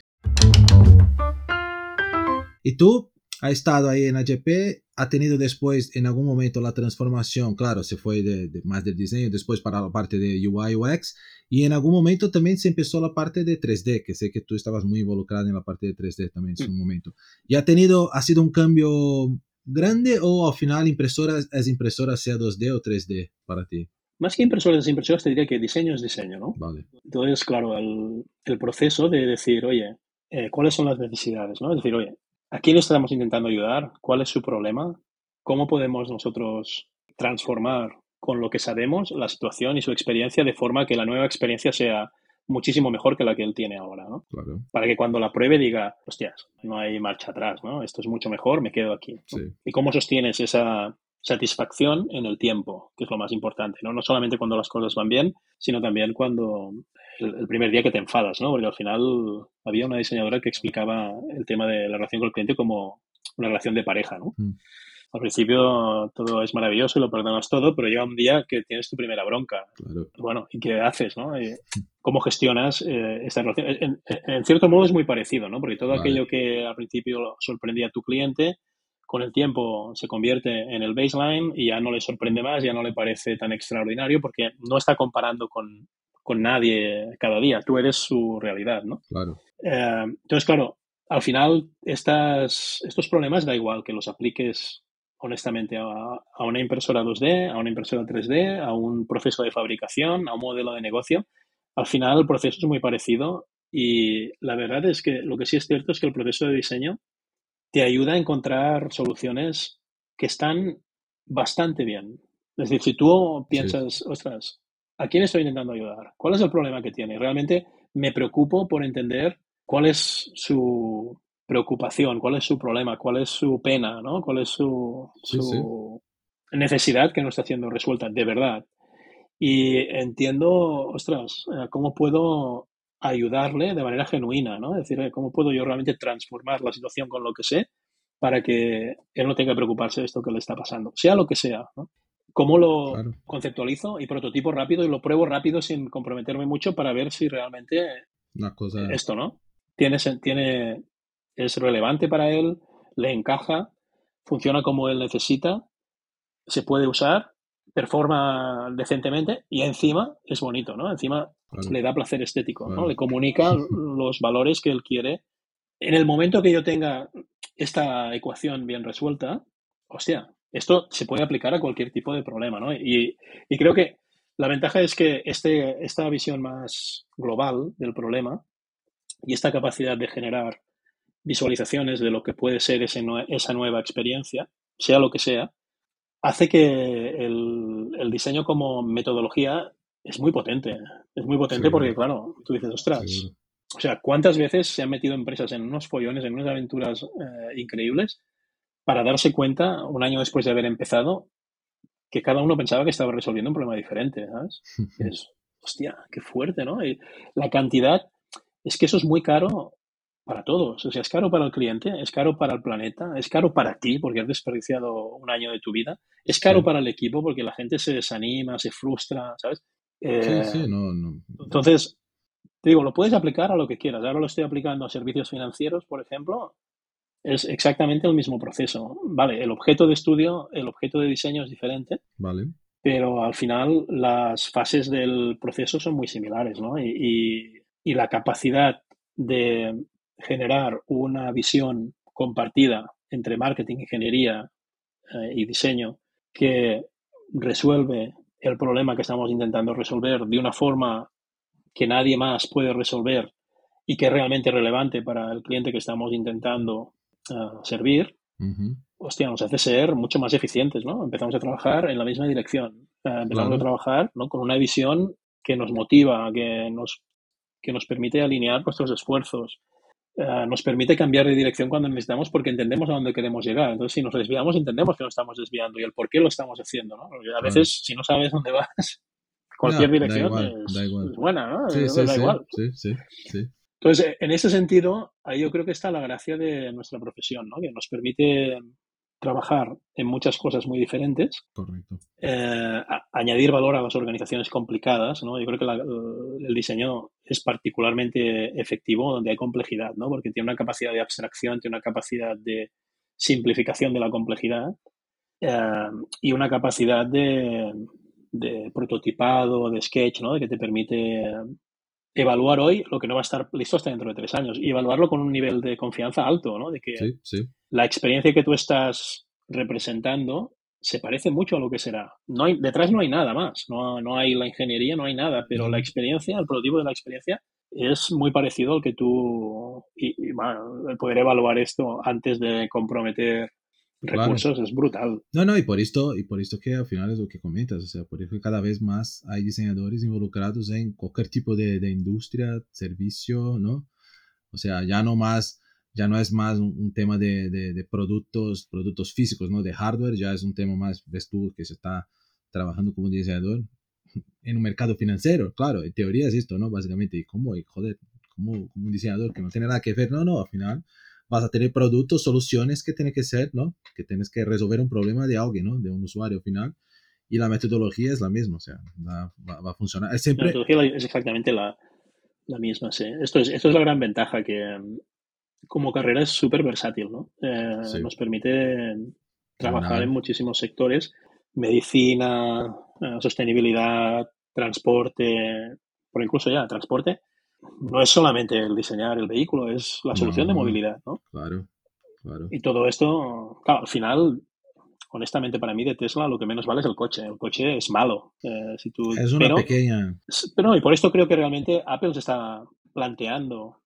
Y tú has estado ahí en HP, ha tenido después en algún momento la transformación, claro, se fue de, más del diseño, después para la parte de UI UX, y en algún momento también se empezó la parte de 3D, que sé que tú estabas muy involucrado en la parte de 3D también en su mm. momento. ¿Y ha tenido, ha sido un cambio grande o al final impresora es impresora sea 2D o 3D para ti? Más que impresoras, impresoras te diría que diseño es diseño, ¿no? Vale. Entonces, claro, el, el proceso de decir, oye, eh, ¿cuáles son las necesidades? ¿no? Es decir, oye, ¿a quién estamos intentando ayudar? ¿Cuál es su problema? ¿Cómo podemos nosotros transformar con lo que sabemos la situación y su experiencia de forma que la nueva experiencia sea muchísimo mejor que la que él tiene ahora, ¿no? Claro. Para que cuando la pruebe diga, hostias, no hay marcha atrás, ¿no? Esto es mucho mejor, me quedo aquí. Sí. ¿Y cómo sostienes esa, satisfacción en el tiempo, que es lo más importante, ¿no? No solamente cuando las cosas van bien, sino también cuando el, primer día que te enfadas, ¿no? Porque al final había una diseñadora que explicaba el tema de la relación con el cliente como una relación de pareja, ¿no? Mm. Al principio todo es maravilloso y lo perdonas todo, pero llega un día que tienes tu primera bronca. Claro. Bueno, ¿y qué haces, no? ¿Cómo gestionas eh, esta relación? En, cierto modo es muy parecido, ¿no? Porque todo Vale. aquello que al principio sorprendía a tu cliente, con el tiempo se convierte en el baseline y ya no le sorprende más, ya no le parece tan extraordinario porque no está comparando con, con nadie cada día. Tú eres su realidad, ¿no? Claro. Eh, entonces, claro, al final estas, estos problemas da igual que los apliques honestamente a, a, una impresora 2D, a una impresora 3D, a un proceso de fabricación, a un modelo de negocio. Al final el proceso es muy parecido y la verdad es que lo que sí es cierto es que el proceso de diseño te ayuda a encontrar soluciones que están bastante bien. Es decir, si tú piensas, ostras, ¿a quién estoy intentando ayudar? ¿Cuál es el problema que tiene? Realmente me preocupo por entender cuál es su preocupación, cuál es su problema, cuál es su pena, ¿no? cuál es su, Sí, necesidad que no está siendo resuelta, de verdad. Y entiendo, ostras, eh, ¿cómo puedo ayudarle de manera genuina, ¿no? Es decir, ¿cómo puedo yo realmente transformar la situación con lo que sé para que él no tenga que preocuparse de esto que le está pasando? Sea lo que sea, ¿no? ¿Cómo lo Claro. conceptualizo y prototipo rápido y lo pruebo rápido sin comprometerme mucho para ver si realmente Una cosa. esto, ¿no? Tiene, tiene, es relevante para él, le encaja, funciona como él necesita, se puede usar, performa decentemente y encima es bonito, ¿no? Encima Claro. le da placer estético, ¿no? Le comunica <laughs> los valores que él quiere. En el momento que yo tenga esta ecuación bien resuelta, hostia, esto se puede aplicar a cualquier tipo de problema, ¿no? Y, y creo que la ventaja es que este, esta visión más global del problema y esta capacidad de generar visualizaciones de lo que puede ser ese esa nueva experiencia, sea lo que sea, hace que el, el diseño como metodología es muy potente. Es muy potente porque, claro, tú dices, ostras, Seguro. o sea, ¿cuántas veces se han metido empresas en unos follones, en unas aventuras eh, increíbles para darse cuenta, un año después de haber empezado, que cada uno pensaba que estaba resolviendo un problema diferente, ¿sabes? <laughs> Es, hostia, qué fuerte, ¿no? Y la cantidad, es que eso es muy caro para todos. O sea, es caro para el cliente, es caro para el planeta, es caro para ti porque has desperdiciado un año de tu vida, es caro Sí. para el equipo porque la gente se desanima, se frustra, ¿sabes? Sí, Eh, sí, no, no. entonces, te digo, lo puedes aplicar a lo que quieras. Ahora lo estoy aplicando a servicios financieros, por ejemplo. Es exactamente el mismo proceso. Vale, el objeto de estudio, el objeto de diseño es diferente, Vale. pero al final las fases del proceso son muy similares, ¿no? Y, y- y la capacidad de generar una visión compartida entre marketing, ingeniería eh, y diseño que resuelve el problema que estamos intentando resolver de una forma que nadie más puede resolver y que es realmente relevante para el cliente que estamos intentando servir, Ujú. hostia, nos hace ser mucho más eficientes, ¿no? Empezamos a trabajar en la misma dirección. Eh, empezamos Claro. a trabajar ¿no? con una visión que nos motiva, que nos, que nos permite alinear nuestros esfuerzos, eh, nos permite cambiar de dirección cuando necesitamos porque entendemos a dónde queremos llegar. Entonces, si nos desviamos, entendemos que nos estamos desviando y el por qué lo estamos haciendo, ¿no? Porque a veces, si no sabes dónde vas, <laughs> cualquier No, da dirección igual, es, da igual. es buena, ¿no? Sí, sí, da sí, igual. sí, sí, sí. Entonces, en ese sentido, ahí yo creo que está la gracia de nuestra profesión, ¿no? Que nos permite trabajar en muchas cosas muy diferentes. Correcto. Eh, añadir valor a las organizaciones complicadas, ¿no? Yo creo que el diseño es particularmente efectivo donde hay complejidad, ¿no? Porque tiene una capacidad de abstracción, tiene una capacidad de simplificación de la complejidad eh, y una capacidad de, de, prototipado, de sketch, ¿no? De que te permite evaluar hoy lo que no va a estar listo hasta dentro de tres años y evaluarlo con un nivel de confianza alto, ¿no? De que la experiencia que tú estás representando se parece mucho a lo que será. No hay, detrás no hay nada más, no, no hay la ingeniería, no hay nada, pero la experiencia, el prototipo de la experiencia es muy parecido al que tú, y, bueno, el poder evaluar esto antes de comprometer recursos es brutal. No, no, y por esto, y por esto que al final es lo que comentas, o sea, por eso cada vez más hay diseñadores involucrados en cualquier tipo de, de industria, servicio, ¿no? O sea, ya no más, ya no es más un, tema de, de, productos, productos físicos, ¿no? De hardware, ya es un tema más, ves tú, que se está trabajando como diseñador en un mercado financiero, claro, en teoría es esto, ¿no? Básicamente, y cómo, y joder, como un diseñador que no tiene nada que ver, no, no, al final vas a tener productos, soluciones que tienen que ser, ¿no? Que tienes que resolver un problema de alguien, ¿no? De un usuario final. Y la metodología es la misma, o sea, va, va, a funcionar. Siempre... La metodología es exactamente la, la misma, sí. Esto es, esto es la gran ventaja, que como carrera es súper versátil, ¿no? Eh, nos permite trabajar en muchísimos sectores, medicina, eh, sostenibilidad, transporte, por incluso ya transporte, no es solamente el diseñar el vehículo, es la solución de movilidad, ¿no? Claro, claro. Y todo esto, claro, al final, honestamente para mí de Tesla lo que menos vale es el coche. El coche es malo. Eh, si tú, es una pequeña. Pero no, y por esto creo que realmente Apple se está planteando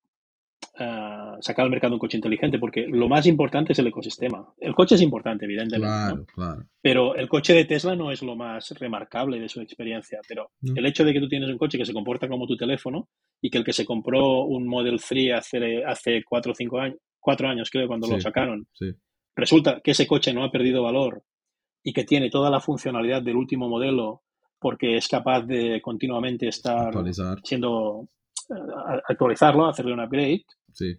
uh, sacar al mercado un coche inteligente, porque lo más importante es el ecosistema. El coche es importante, evidentemente. Claro, claro. Pero el coche de Tesla no es lo más remarcable de su experiencia. Pero el hecho de que tú tienes un coche que se comporta como tu teléfono y que el que se compró un Model 3 hace, hace cuatro o cinco años, cuatro años creo, cuando lo sacaron, resulta que ese coche no ha perdido valor y que tiene toda la funcionalidad del último modelo porque es capaz de continuamente estar siendo actualizarlo, hacerle un upgrade,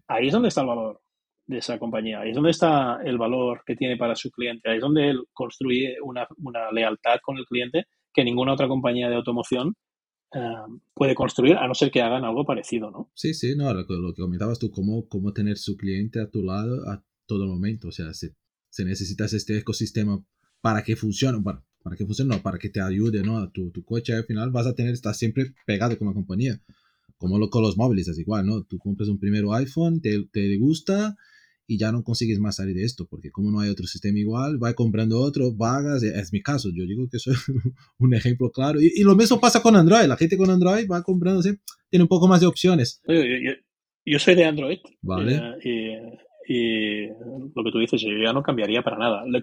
ahí es donde está el valor de esa compañía, ahí es donde está el valor que tiene para su cliente, ahí es donde él construye una, lealtad con el cliente que ninguna otra compañía de automoción eh, puede construir, a no ser que hagan algo parecido, ¿no? Sí, sí, no, lo, que comentabas tú, cómo, cómo tener su cliente a tu lado a todo momento, o sea, se, se necesitas este ecosistema para que funcione, para, para que funcione, no, para que te ayude, ¿no? A tu, tu coche al final vas a tener, estar siempre pegado con la compañía como lo, con los móviles es igual, ¿no? Tú compras un primero iPhone, te, te gusta y ya no consigues más salir de esto, porque como no hay otro sistema igual, va comprando otro, vagas, es mi caso, yo digo que soy <laughs> un ejemplo claro. Y, lo mismo pasa con Android, la gente con Android va comprando, tiene un poco más de opciones. Yo, yo, soy de Android, vale. Eh, y, y, lo que tú dices, yo ya no cambiaría para nada. Le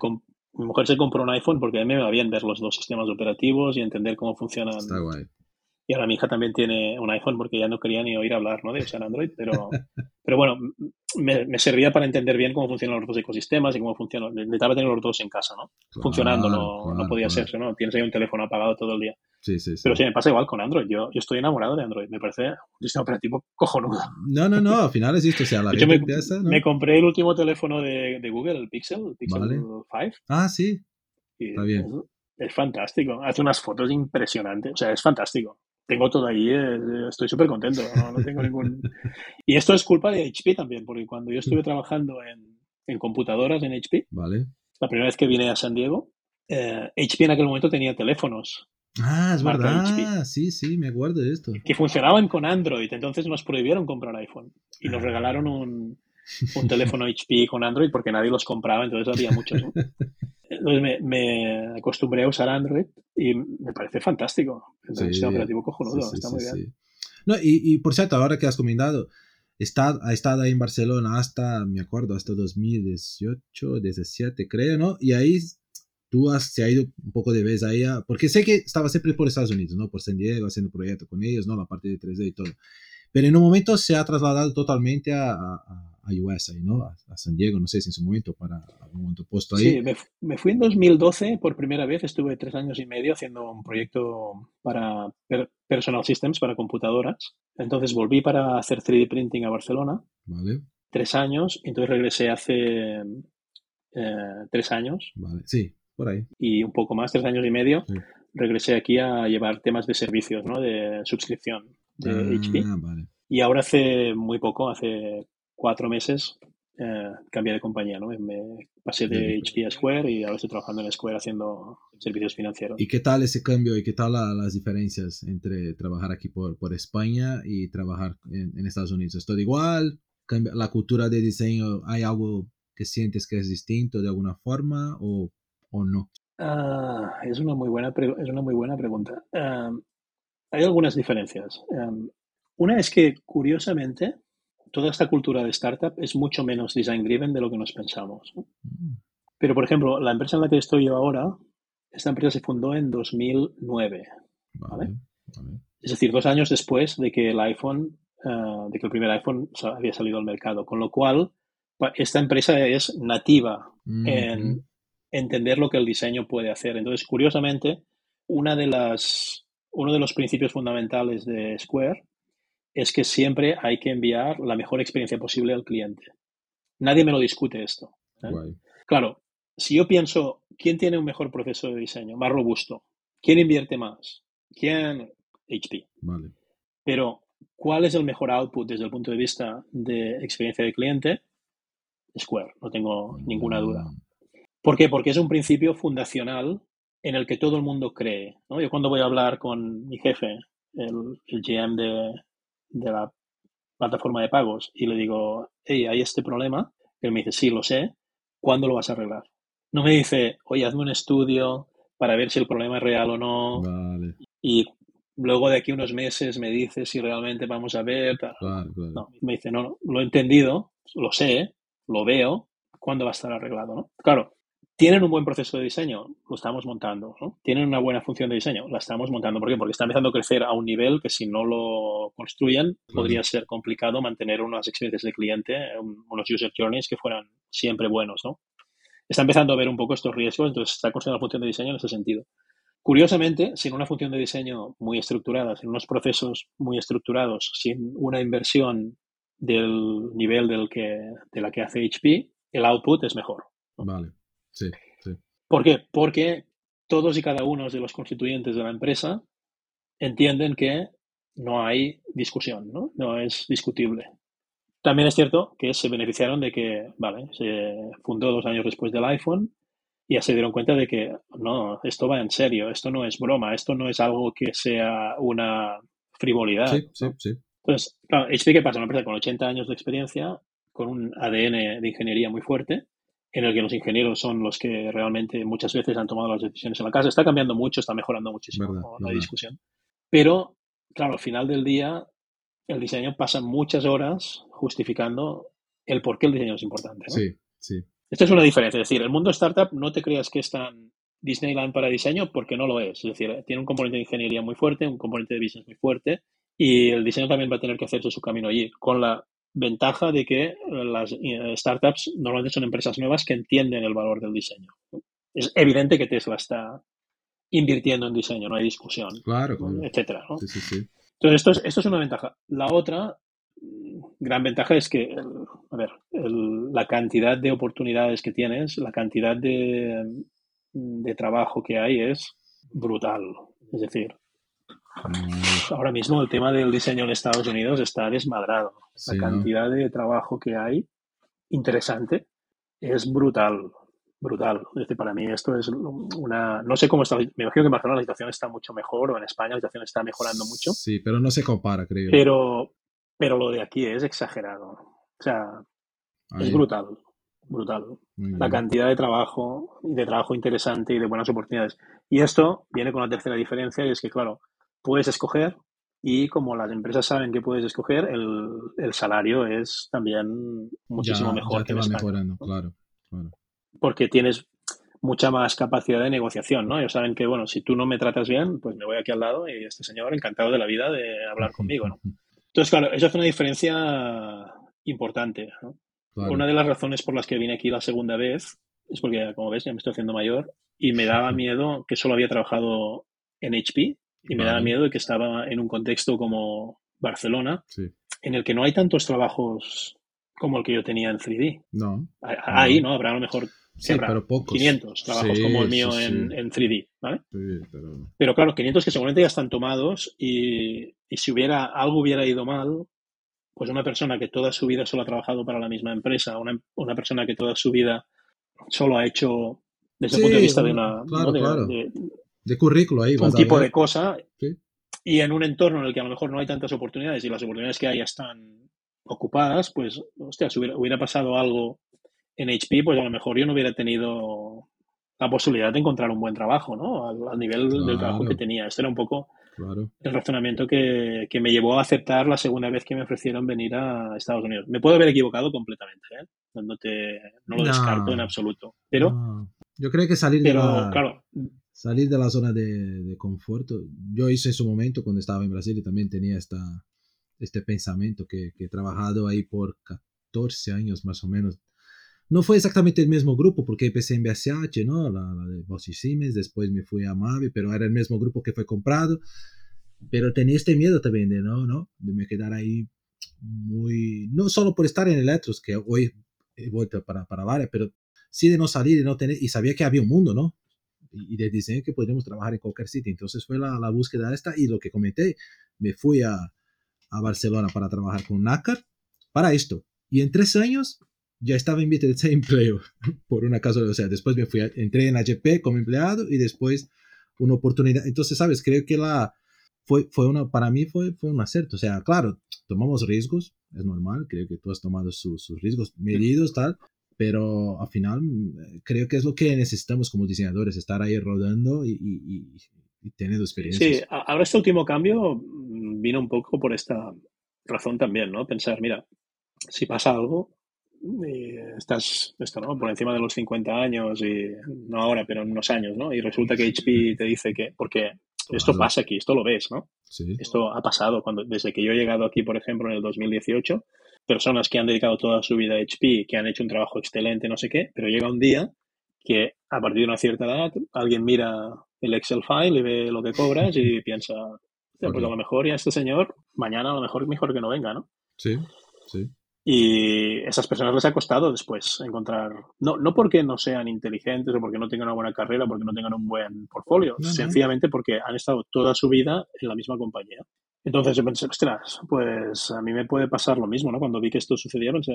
mi mujer se compró un iPhone porque a mí me va bien ver los dos sistemas operativos y entender cómo funcionan Está guay. Y ahora mi hija también tiene un iPhone porque ya no quería ni oír hablar ¿no? de usar Android, pero, <laughs> pero bueno, me, servía para entender bien cómo funcionan los dos ecosistemas y cómo funcionan. Necesitaba tener los dos en casa, ¿no? Funcionando, no, no podía ser, ¿no? Tienes ahí un teléfono apagado todo el día. Sí, sí, sí. Pero sí, me pasa igual con Android. Yo, yo estoy enamorado de Android. Me parece un sistema operativo cojonudo. No, no, no. Al final es esto. O sea, la me, me, compré el último teléfono de, de, Google, el Pixel, el Pixel 5. Ah, sí. Está bien. Es, es fantástico. Hace unas fotos impresionantes. O sea, es fantástico tengo todo ahí, eh, estoy súper contento, no, tengo ningún... <laughs> Y esto es culpa de HP también, porque cuando yo estuve trabajando en, en computadoras en HP, vale. la primera vez que vine a San Diego, eh, HP en aquel momento tenía teléfonos. Ah, es verdad, sí, sí, me acuerdo de esto. Que funcionaban con Android, entonces nos prohibieron comprar iPhone y nos regalaron un, un <laughs> teléfono HP con Android porque nadie los compraba, entonces había muchos. <laughs> Entonces me, me, acostumbré a usar Android y me parece fantástico. Es un sistema operativo cojonudo, está muy bien. No, y, y, por cierto, ahora que has comentado, está, ha estado ahí en Barcelona hasta, me acuerdo, hasta 2018, 17 creo, ¿no? Y ahí tú has, se ha ido un poco de vez ahí, porque sé que estaba siempre por Estados Unidos, ¿no? Por San Diego, haciendo proyectos con ellos, ¿no? La parte de 3D y todo. Pero en un momento se ha trasladado totalmente a, a, a US, ahí, ¿no? A, San Diego, no sé si en su momento, para algún momento puesto ahí. Sí, me, fui en 2012 por primera vez, estuve tres años y medio haciendo un proyecto para Personal Systems, para computadoras. Entonces volví para hacer 3D printing a Barcelona. Vale. Tres años, entonces regresé hace eh, tres años. Vale, sí, por ahí. Y un poco más, tres años y medio, Sí. regresé aquí a llevar temas de servicios, ¿no? De suscripción de HP. Ah, vale. Y ahora hace muy poco, hace cuatro meses, eh, cambié de compañía, ¿no? Me, pasé de Bien. HP a Square y ahora estoy trabajando en Square haciendo servicios financieros. ¿Y qué tal ese cambio y qué tal la- las diferencias entre trabajar aquí por, por España y trabajar en, en Estados Unidos? ¿Es todo igual? ¿Cambia la cultura de diseño? ¿Hay algo que sientes que es distinto de alguna forma o, o no? Ah, es una muy buena, es una muy buena pregunta. Am, hay algunas diferencias. Am, una es que, curiosamente, toda esta cultura de startup es mucho menos design driven de lo que nos pensamos. ¿no? Mm, Pero, por ejemplo, la empresa en la que estoy yo ahora, esta empresa se fundó en 2009. Vale, vale. Es decir, dos años después de que el iPhone, ah, de que el primer iPhone había salido al mercado. Con lo cual, esta empresa es nativa Mm, en mm, entender lo que el diseño puede hacer. Entonces, curiosamente, una de las, uno de los principios fundamentales de Square es que siempre hay que enviar la mejor experiencia posible al cliente. Nadie me lo discute esto. ¿eh? Claro, si yo pienso, ¿quién tiene un mejor proceso de diseño, más robusto? ¿Quién invierte más? ¿Quién? HP. Vale. Pero, ¿cuál es el mejor output desde el punto de vista de experiencia de cliente? Square, no tengo ninguna duda. ¿Por qué? Porque es un principio fundacional en el que todo el mundo cree. ¿no? Yo cuando voy a hablar con mi jefe, el, el GM de, de la plataforma de pagos, y le digo, hey, hay este problema, él me dice, sí, lo sé, ¿cuándo lo vas a arreglar? No me dice, oye, hazme un estudio para ver si el problema es real o no, Vale, y luego de aquí unos meses me dice si realmente vamos a ver. tal. No, me dice, no, no, lo he entendido, lo sé, lo veo, ¿cuándo va a estar arreglado? ¿no? Claro, tienen un buen proceso de diseño, lo estamos montando, ¿no? Tienen una buena función de diseño, la estamos montando. ¿Por qué? Porque está empezando a crecer a un nivel que si no lo construyen podría ser complicado mantener unas experiencias de cliente, un- unos user journeys que fueran siempre buenos, ¿no? Está empezando a ver un poco estos riesgos, entonces está construyendo la función de diseño en ese sentido. Curiosamente, sin una función de diseño muy estructurada, sin unos procesos muy estructurados, sin una inversión del nivel del que, de la que hace HP, el output es mejor. Vale, sí, sí. ¿Por qué? Porque todos y cada uno de los constituyentes de la empresa entienden que no hay discusión, ¿no? No es discutible. También es cierto que se beneficiaron de que, vale, se fundó dos años después del iPhone y ya se dieron cuenta de que no, esto va en serio, esto no es broma, esto no es algo que sea una frivolidad. Sí, sí, sí. Entonces, claro, HP, ¿qué pasa? Una empresa con 80 años de experiencia, con un ADN de ingeniería muy fuerte, en el que los ingenieros son los que realmente muchas veces han tomado las decisiones en la casa. Está cambiando mucho, está mejorando muchísimo, Verdad, no, no hay verdad. discusión. Pero, claro, al final del día, el diseño pasa muchas horas justificando el por qué el diseño es importante. ¿no? Sí, sí. Esta es una diferencia. Es decir, el mundo startup no te creas que es tan Disneyland para diseño porque no lo es. Es decir, tiene un componente de ingeniería muy fuerte, un componente de business muy fuerte y el diseño también va a tener que hacerse su camino allí, con la ventaja de que las eh, startups normalmente son empresas nuevas que entienden el valor del diseño. Es evidente que Tesla está invirtiendo en diseño, no hay discusión, Claro, claro. etcétera. ¿no? Sí, sí, sí. Entonces, esto es, esto es una ventaja. La otra mm, gran ventaja es que, a ver, el- la cantidad de oportunidades que tienes, la cantidad de, de trabajo que hay es brutal. Es decir, Mm, ahora mismo el tema del diseño en Estados Unidos está desmadrado. Sí, la ¿no? cantidad de trabajo que hay, interesante, es brutal. Brutal. Es decir, para mí esto es una... No sé cómo está... Me imagino que en Barcelona la situación está mucho mejor o en España la situación está mejorando mucho. Sí, pero no se compara, creo. Pero, pero lo de aquí es exagerado. O sea, Ahí, es brutal. Brutal. La cantidad de trabajo y de trabajo interesante y de buenas oportunidades. Y esto viene con la tercera diferencia y es que, claro, puedes escoger y como las empresas saben que puedes escoger, el, el salario es también muchísimo ya, mejor ya que te en va España. mejorando, ¿no? claro, claro. Porque tienes mucha más capacidad de negociación, ¿no? Ellos saben que, bueno, si tú no me tratas bien, pues me voy aquí al lado y este señor encantado de la vida de hablar conmigo, ¿no? <laughs> Entonces, claro, eso hace una diferencia importante. ¿no? Claro. Una de las razones por las que vine aquí la segunda vez es porque, como ves, ya me estoy haciendo mayor y me daba miedo que solo había trabajado en HP y me daba Vale. miedo de que estaba en un contexto como Barcelona, Sí. en el que no hay tantos trabajos como el que yo tenía en 3D. No, Hay, ¿no? Habrá a lo mejor Sí, pero pocos. 500 trabajos Sí, como el mío sí, en, en 3D, ¿vale? Sí, pero... Pero claro, 500 que seguramente ya están tomados y, y si hubiera algo hubiera ido mal, pues una persona que toda su vida solo ha trabajado para la misma empresa, una, una persona que toda su vida solo ha hecho desde el punto de vista de, un- una, claro, ¿no? de- claro. de De currículo ahí un tipo de cosa Sí. y en un entorno en el que a lo mejor no hay tantas oportunidades y las oportunidades que hay ya están ocupadas, pues, hostia, si hubiera, hubiera pasado algo en HP, pues a lo mejor yo no hubiera tenido la posibilidad de encontrar un buen trabajo, ¿no? Al, al nivel del trabajo que tenía. Este era un poco Claro. el razonamiento que, que me llevó a aceptar la segunda vez que me ofrecieron venir a Estados Unidos. Me puedo haber equivocado completamente, ¿eh? No, te, no lo No. descarto en absoluto. Pero, No, yo creo que salir de pero la, claro, salir de la zona de, de confort, yo hice en su momento cuando estaba en Brasil y también tenía esta, este pensamiento que, que he trabajado ahí por 14 años más o menos. No fue exactamente el mismo grupo porque empecé en BSH, ¿no? La, la de Boss y Siemens, después me fui a Mavi, pero era el mismo grupo que fue comprado. Pero tenía este miedo también de no, ¿no? De me quedar ahí muy, no solo por estar en Electros, que hoy he vuelto para, para varias, pero sí de no salir y no tener, y sabía que había un mundo, ¿no? Y, de diseño que podríamos trabajar en cualquier sitio. Entonces fue la, la búsqueda esta y lo que comenté, me fui a, a Barcelona para trabajar con NACAR para esto. Y en tres años ya estaba en de ese <laughs> empleo por una casualidad. O sea, después me fui, a- entré en HP como empleado y después una oportunidad. Entonces, sabes, creo que la fue, fue una, para mí fue, fue un acierto. O sea, claro, tomamos riesgos, es normal, creo que tú has tomado sus, sus riesgos medidos, tal, pero al final mm, creo que es lo que necesitamos como diseñadores, estar ahí rodando y, y, y- y teniendo experiencias. Sí, ahora este último cambio mm, vino un poco por esta razón también, ¿no? Pensar, mira, si pasa algo, eh, estás esto, ¿no? Por encima de los 50 años y no ahora, pero en unos años, ¿no? Y resulta que HP te dice que, porque esto pasa aquí, esto lo ves, ¿no? Sí, Esto ha pasado cuando, desde que yo he llegado aquí, por ejemplo, en el 2018, personas que han dedicado toda su vida a HP, que han hecho un trabajo excelente, no sé qué, pero llega un día que a partir de una cierta edad alguien mira el Excel file y ve lo que cobras y <laughs> piensa, "Hostia, pues a lo mejor ya este señor, mañana a lo mejor mejor que no venga, ¿no? sí, sí. Y esas personas les ha costado después encontrar, no, no porque no sean inteligentes o porque no tengan una buena carrera, porque no tengan un buen portfolio, No, no. sencillamente porque han estado toda su vida en la misma compañía. Entonces yo pensé, ostras, pues a mí me puede pasar lo mismo, ¿no? Cuando vi que esto sucedía, pensé,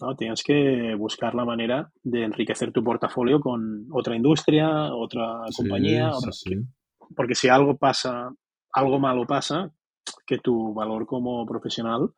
no, tienes que buscar la manera de enriquecer tu portafolio con otra industria, otra compañía, sí, otra- sí. porque si algo pasa, algo malo pasa, que tu valor como profesional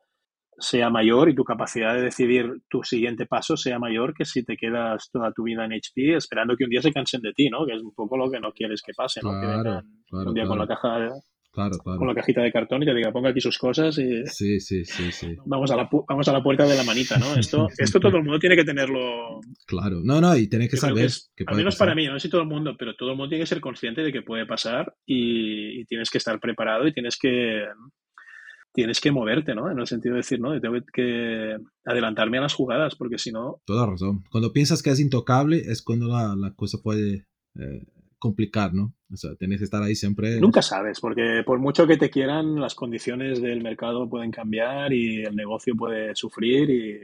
sea mayor y tu capacidad de decidir tu siguiente paso sea mayor que si te quedas toda tu vida en HP esperando que un día se cansen de ti, ¿no? Que es un poco lo que no quieres que pase, ¿no? que vengan claro, un día con la caja, Claro, claro. con la cajita de cartón y te diga ponga aquí sus cosas y Sí, sí, sí, sí. vamos a la pu- vamos a la puerta de la manita, ¿no? Esto, <laughs> esto todo el mundo tiene que tenerlo. Claro. No, no, y tenés que Yo saber que es- que al menos pasar. para mí, no sé si todo el mundo, pero todo el mundo tiene que ser consciente de que puede pasar y, y tienes que estar preparado y tienes que tienes que moverte, ¿no? En el sentido de decir, no, tengo que adelantarme a las jugadas, porque si no, Toda razón. Cuando piensas que es intocable es cuando la, la cosa puede eh, complicar, ¿no? O sea, tienes que estar ahí siempre. nunca sabes, porque por mucho que te quieran, las condiciones del mercado pueden cambiar y el negocio puede sufrir y,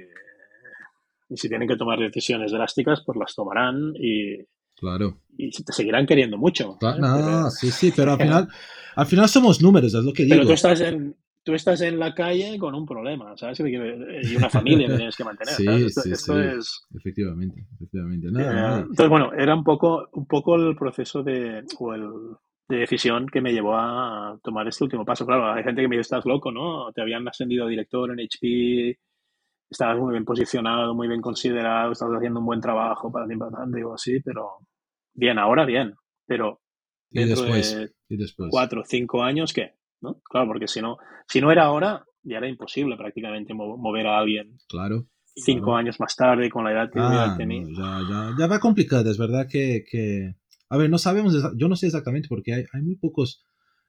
y si tienen que tomar decisiones drásticas, pues las tomarán y, Claro. y te seguirán queriendo mucho. Claro, ¿eh? no, Pero- sí, sí, pero al final, al final somos números, es lo que digo. Pero tú estás en tú estás en la calle con un problema, ¿sabes? decir? Y una familia que tienes que mantener. Sí, ¿sabes? Esto, sí, esto sí. es. Efectivamente, efectivamente. No, eh, entonces, bueno, era un poco, un poco el proceso de, o el, de decisión que me llevó a tomar este último paso. Claro, hay gente que me dice, estás loco, ¿no? Te habían ascendido a director en HP, estabas muy bien posicionado, muy bien considerado, estabas haciendo un buen trabajo para ti, para digo así, pero bien, ahora bien, pero y dentro después, de y después. cuatro o cinco años, ¿qué? ¿No? Claro, porque si no, si no era ahora, ya era imposible prácticamente mo- mover a alguien Claro. cinco Claro. años más tarde con la edad que Ah, tenido. no, ya, ya, ya va complicado, es verdad que, que... A ver, no sabemos, yo no sé exactamente porque hay, hay muy pocos,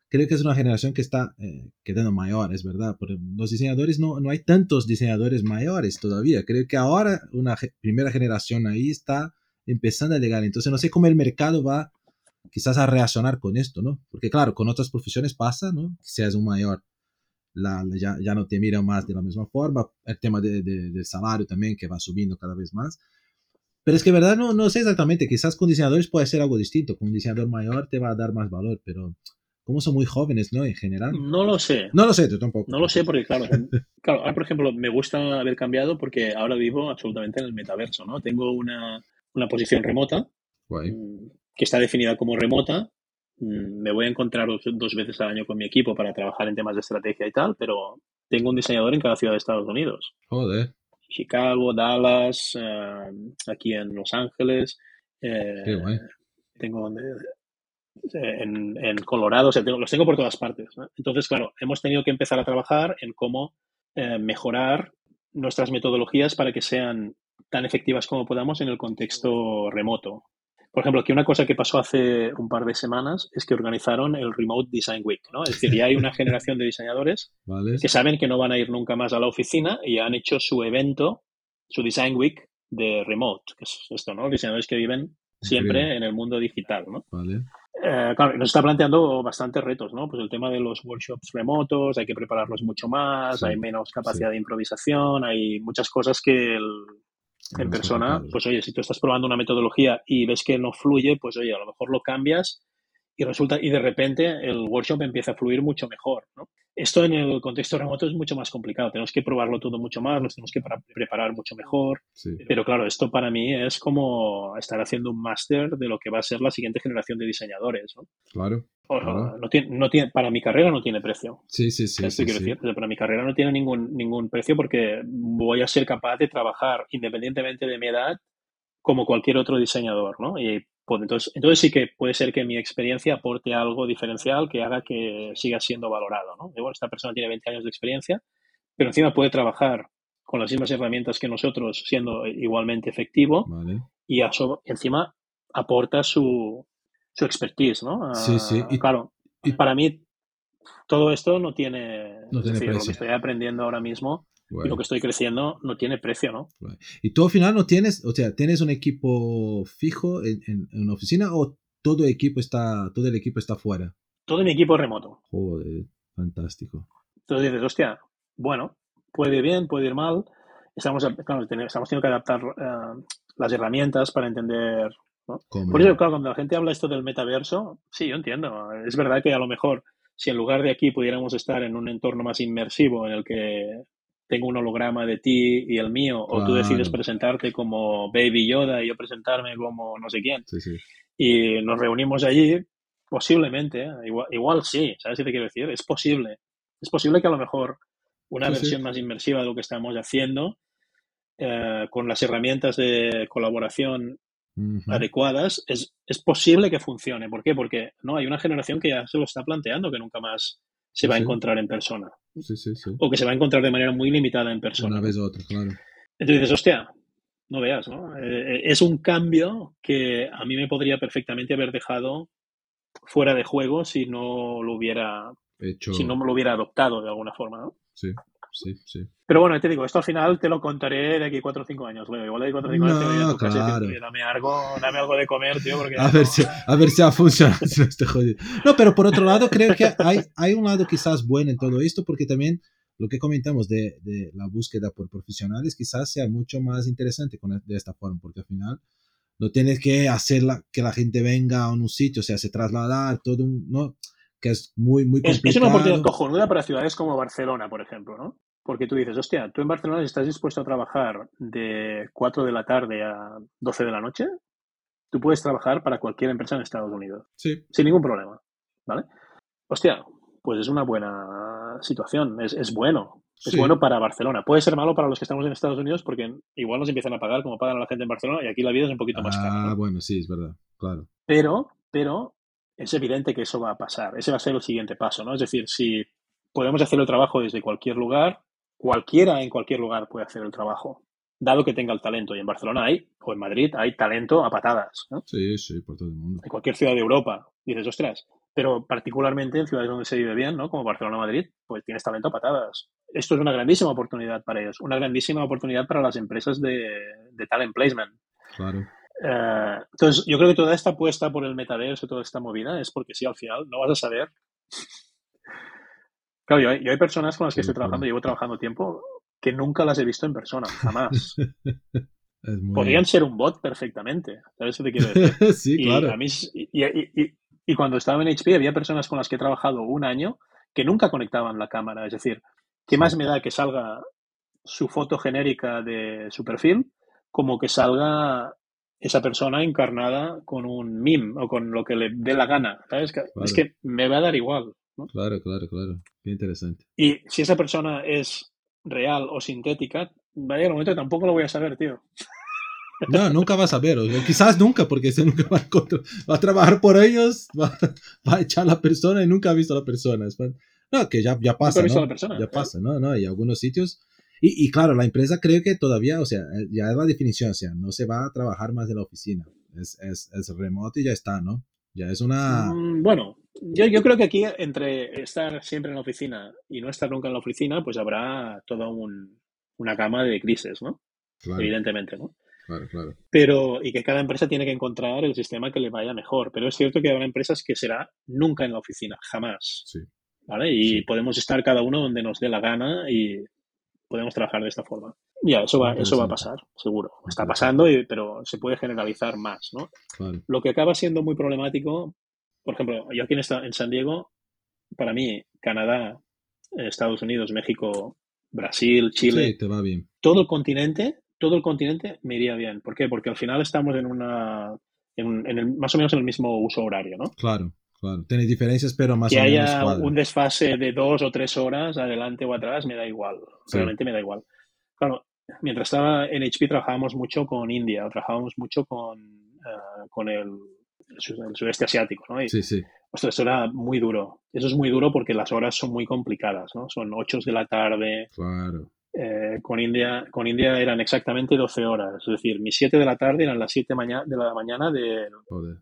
creo que es una generación que está eh, quedando mayor, es verdad, pero los diseñadores no, no hay tantos diseñadores mayores todavía, creo que ahora una ge- primera generación ahí está empezando a llegar, entonces no sé cómo el mercado va quizás a reaccionar con esto, ¿no? Porque claro, con otras profesiones pasa, ¿no? Si seas un mayor, la, la- ya, ya no te miran más de la misma forma, el tema de- de- del salario también que va subiendo cada vez más, Pero es que, verdad, no, no sé exactamente. Quizás con diseñadores puede ser algo distinto. Con un diseñador mayor te va a dar más valor, pero como son muy jóvenes, ¿no? En general. No lo sé. No lo sé, tú tampoco. No lo sé porque, claro, <laughs> claro, ahora, por ejemplo, me gusta haber cambiado porque ahora vivo absolutamente en el metaverso, ¿no? Tengo una, una posición remota Guay. Que está definida como remota. Mm, Me voy a encontrar dos, veces al año con mi equipo para trabajar en temas de estrategia y tal, pero tengo un diseñador en cada ciudad de Estados Unidos. Joder. Chicago, Dallas, eh, aquí en Los Ángeles. eh, Qué guay. tengo donde- eh, en, en Colorado, o sea, tengo- los tengo por todas partes. ¿no? Entonces, claro, hemos tenido que empezar a trabajar en cómo eh, mejorar nuestras metodologías para que sean tan efectivas como podamos en el contexto remoto. Por ejemplo, aquí una cosa que pasó hace un par de semanas es que organizaron el Remote Design Week, ¿no? Es decir, ya hay una generación de diseñadores Vale. que saben que no van a ir nunca más a la oficina y han hecho su evento, su Design Week de remote, que es esto, ¿no? Diseñadores que viven siempre Increíble. en el mundo digital, ¿no? Vale. Eh, claro, nos está planteando bastantes retos, ¿no? Pues el tema de los workshops remotos, hay que prepararlos mucho más, Sí, hay menos capacidad sí. de improvisación, hay muchas cosas que el- en persona, pues oye, si tú estás probando una metodología y ves que no fluye, pues oye, a lo mejor lo cambias y resulta, y de repente el workshop empieza a fluir mucho mejor, ¿no? Esto en el contexto remoto es mucho más complicado, tenemos que probarlo todo mucho más, nos tenemos que para- preparar mucho mejor, Sí. pero claro, esto para mí es como estar haciendo un máster de lo que va a ser la siguiente generación de diseñadores, ¿no? Claro. O- Claro. no tiene, no tiene, para mi carrera no tiene precio. Sí, sí, sí. Esto sí, quiero sí. decir, para mi carrera no tiene ningún, ningún precio porque voy a ser capaz de trabajar independientemente de mi edad como cualquier otro diseñador, ¿no? Y pues, entonces, entonces sí que puede ser que mi experiencia aporte algo diferencial que haga que siga siendo valorado, ¿no? Bueno, esta persona tiene 20 años de experiencia, pero encima puede trabajar con las mismas herramientas que nosotros siendo igualmente efectivo Vale. y encima aporta su, su expertise, ¿no? Sí, sí. Y- claro, y- para mí todo esto no tiene, No tiene decir, lo que estoy aprendiendo ahora mismo Guay. y lo que estoy creciendo no tiene precio, ¿no? Y tú al final no tienes, o sea, ¿tienes un equipo fijo en, en- en una oficina o todo el equipo está, todo el equipo está fuera? Todo mi equipo es remoto. Joder, fantástico. Entonces dices, hostia, bueno, puede ir bien, puede ir mal. Estamos, claro, ten- estamos teniendo que adaptar eh, las herramientas para entender. ¿no? Por eso, claro, cuando la gente habla esto del metaverso, sí, yo entiendo. Es verdad que a lo mejor si en lugar de aquí pudiéramos estar en un entorno más inmersivo en el que tengo un holograma de ti y el mío, o tú decides presentarte como Baby Yoda y yo presentarme como no sé quién, Sí, sí. y nos reunimos allí, posiblemente, ¿eh? igual, igual sí, ¿sabes qué te quiero decir? Es posible. Es posible que a lo mejor una Sí, versión más inmersiva de lo que estamos haciendo, eh, con las herramientas de colaboración adecuadas, es, es posible que funcione. ¿Por qué? Porque no hay una generación que ya se lo está planteando que nunca más se va a encontrar en persona. Sí, sí, sí. O que se va a encontrar de manera muy limitada en persona. Una vez u otra, claro. Entonces dices, hostia, no veas, ¿no? Eh, es un cambio que a mí me podría perfectamente haber dejado fuera de juego si no lo hubiera, Hecho. si no me lo hubiera adoptado de alguna forma, ¿no? Sí, sí, sí. Pero bueno, te digo, esto al final te lo contaré de aquí cuatro o cinco años. Leo. Igual de aquí cuatro o cinco años te voy a No, tu casa y te claro. digo, "Oye, dame algo, dame algo de comer, tío, porque A ver, no". si, a ver si ha funcionado. <laughs> no estoy jodido. No, pero por otro lado, creo que hay, hay un lado quizás bueno en todo esto, porque también lo que comentamos de, de la búsqueda por profesionales quizás sea mucho más interesante con, de esta forma, porque al final no tienes que hacer la- que la gente venga a un sitio, o sea, se trasladar, todo un, ¿no? Que es muy, muy Es, complicado. es una oportunidad cojonuda para ciudades como Barcelona, por ejemplo, ¿no? Porque tú dices, hostia, tú en Barcelona estás dispuesto a trabajar de 4 de la tarde a 12 de la noche, tú puedes trabajar para cualquier empresa en Estados Unidos, Sí, sin ningún problema, ¿vale? Hostia, pues es una buena situación, es, es bueno, es Sí. bueno para Barcelona. Puede ser malo para los que estamos en Estados Unidos porque igual nos empiezan a pagar como pagan a la gente en Barcelona y aquí la vida es un poquito más cara. Ah, ¿no? bueno, sí, es verdad, claro. Pero, pero es evidente que eso va a pasar. Ese va a ser el siguiente paso, ¿no? Es decir, si podemos hacer el trabajo desde cualquier lugar, cualquiera en cualquier lugar puede hacer el trabajo, dado que tenga el talento. Y en Barcelona hay, o en Madrid, hay talento a patadas, ¿no? Sí, sí, por todo el mundo. En cualquier ciudad de Europa. Dices, ostras, pero particularmente en ciudades donde se vive bien, ¿no? Como Barcelona o Madrid, pues tienes talento a patadas. Esto es una grandísima oportunidad para ellos, una grandísima oportunidad para las empresas de, de talent placement. Claro. Eh, entonces, yo creo que toda esta apuesta por el metaverso, toda esta movida, es porque sí, al final no vas a saber. Claro, yo, hay- yo hay personas con las que estoy trabajando, llevo trabajando tiempo, que nunca las he visto en persona, jamás. <laughs> podrían ser un bot perfectamente. ¿Sabes qué te quiero decir? <laughs> sí, claro. y, cuando estaba en HP había personas con las que he trabajado un año que nunca conectaban la cámara. Es decir, ¿qué más me da que salga su foto genérica de su perfil como que salga esa persona encarnada con un meme o con lo que le dé la gana. ¿sabes? Es que me va a dar igual. Claro, claro, claro. Qué interesante. Y si esa persona es real o sintética, vaya, el momento tampoco lo voy a saber, tío. No, nunca vas a ver, o quizás nunca, porque se nunca va a, va a trabajar por ellos, va, a echar a la persona y nunca ha visto a la persona. No, que ya, ya pasa, ¿no? ya pasa, ¿no? ¿no? Hay algunos sitios y, claro, la empresa cree que todavía, o sea, eh, ya es la definición, o sea, no se va a trabajar más en la oficina. Es, es, es remoto y ya está, ¿no? Ya es una... Mm, bueno, yo, yo creo que aquí entre estar siempre en la oficina y no estar nunca en la oficina, pues habrá toda un, una gama de crisis, ¿no? Evidentemente, ¿no? Claro, claro. Pero, y que cada empresa tiene que encontrar el sistema que le vaya mejor. Pero es cierto que habrá empresas que será nunca en la oficina, jamás. Sí. ¿Vale? Y podemos estar cada uno donde nos dé la gana y podemos trabajar de esta forma. Ya, eso va, eso va a pasar, seguro. Está pasando, pero se puede generalizar más, ¿no? Lo que acaba siendo muy problemático, por ejemplo, yo aquí en, en San Diego, para mí, Canadá, Estados Unidos, México, Brasil, Chile, te va bien. todo el continente, todo el continente me iría bien. ¿Por qué? Porque al final estamos en una, en, en el, más o menos en el mismo uso horario, ¿no? Claro. Claro, tiene diferencias, pero más que o menos. Que haya un desfase de dos o tres horas adelante o atrás, me da igual. Realmente me da igual. Claro, mientras estaba en HP trabajábamos mucho con India, trabajábamos mucho con, uh, con el, el, sudeste asiático, ¿no? sí, sí. eso era muy duro. Eso es muy duro porque las horas son muy complicadas, ¿no? Son 8 de la tarde. Claro. Eh, con, India, con India eran exactamente 12 horas. Es decir, mis 7 de la tarde eran las 7 de la mañana de,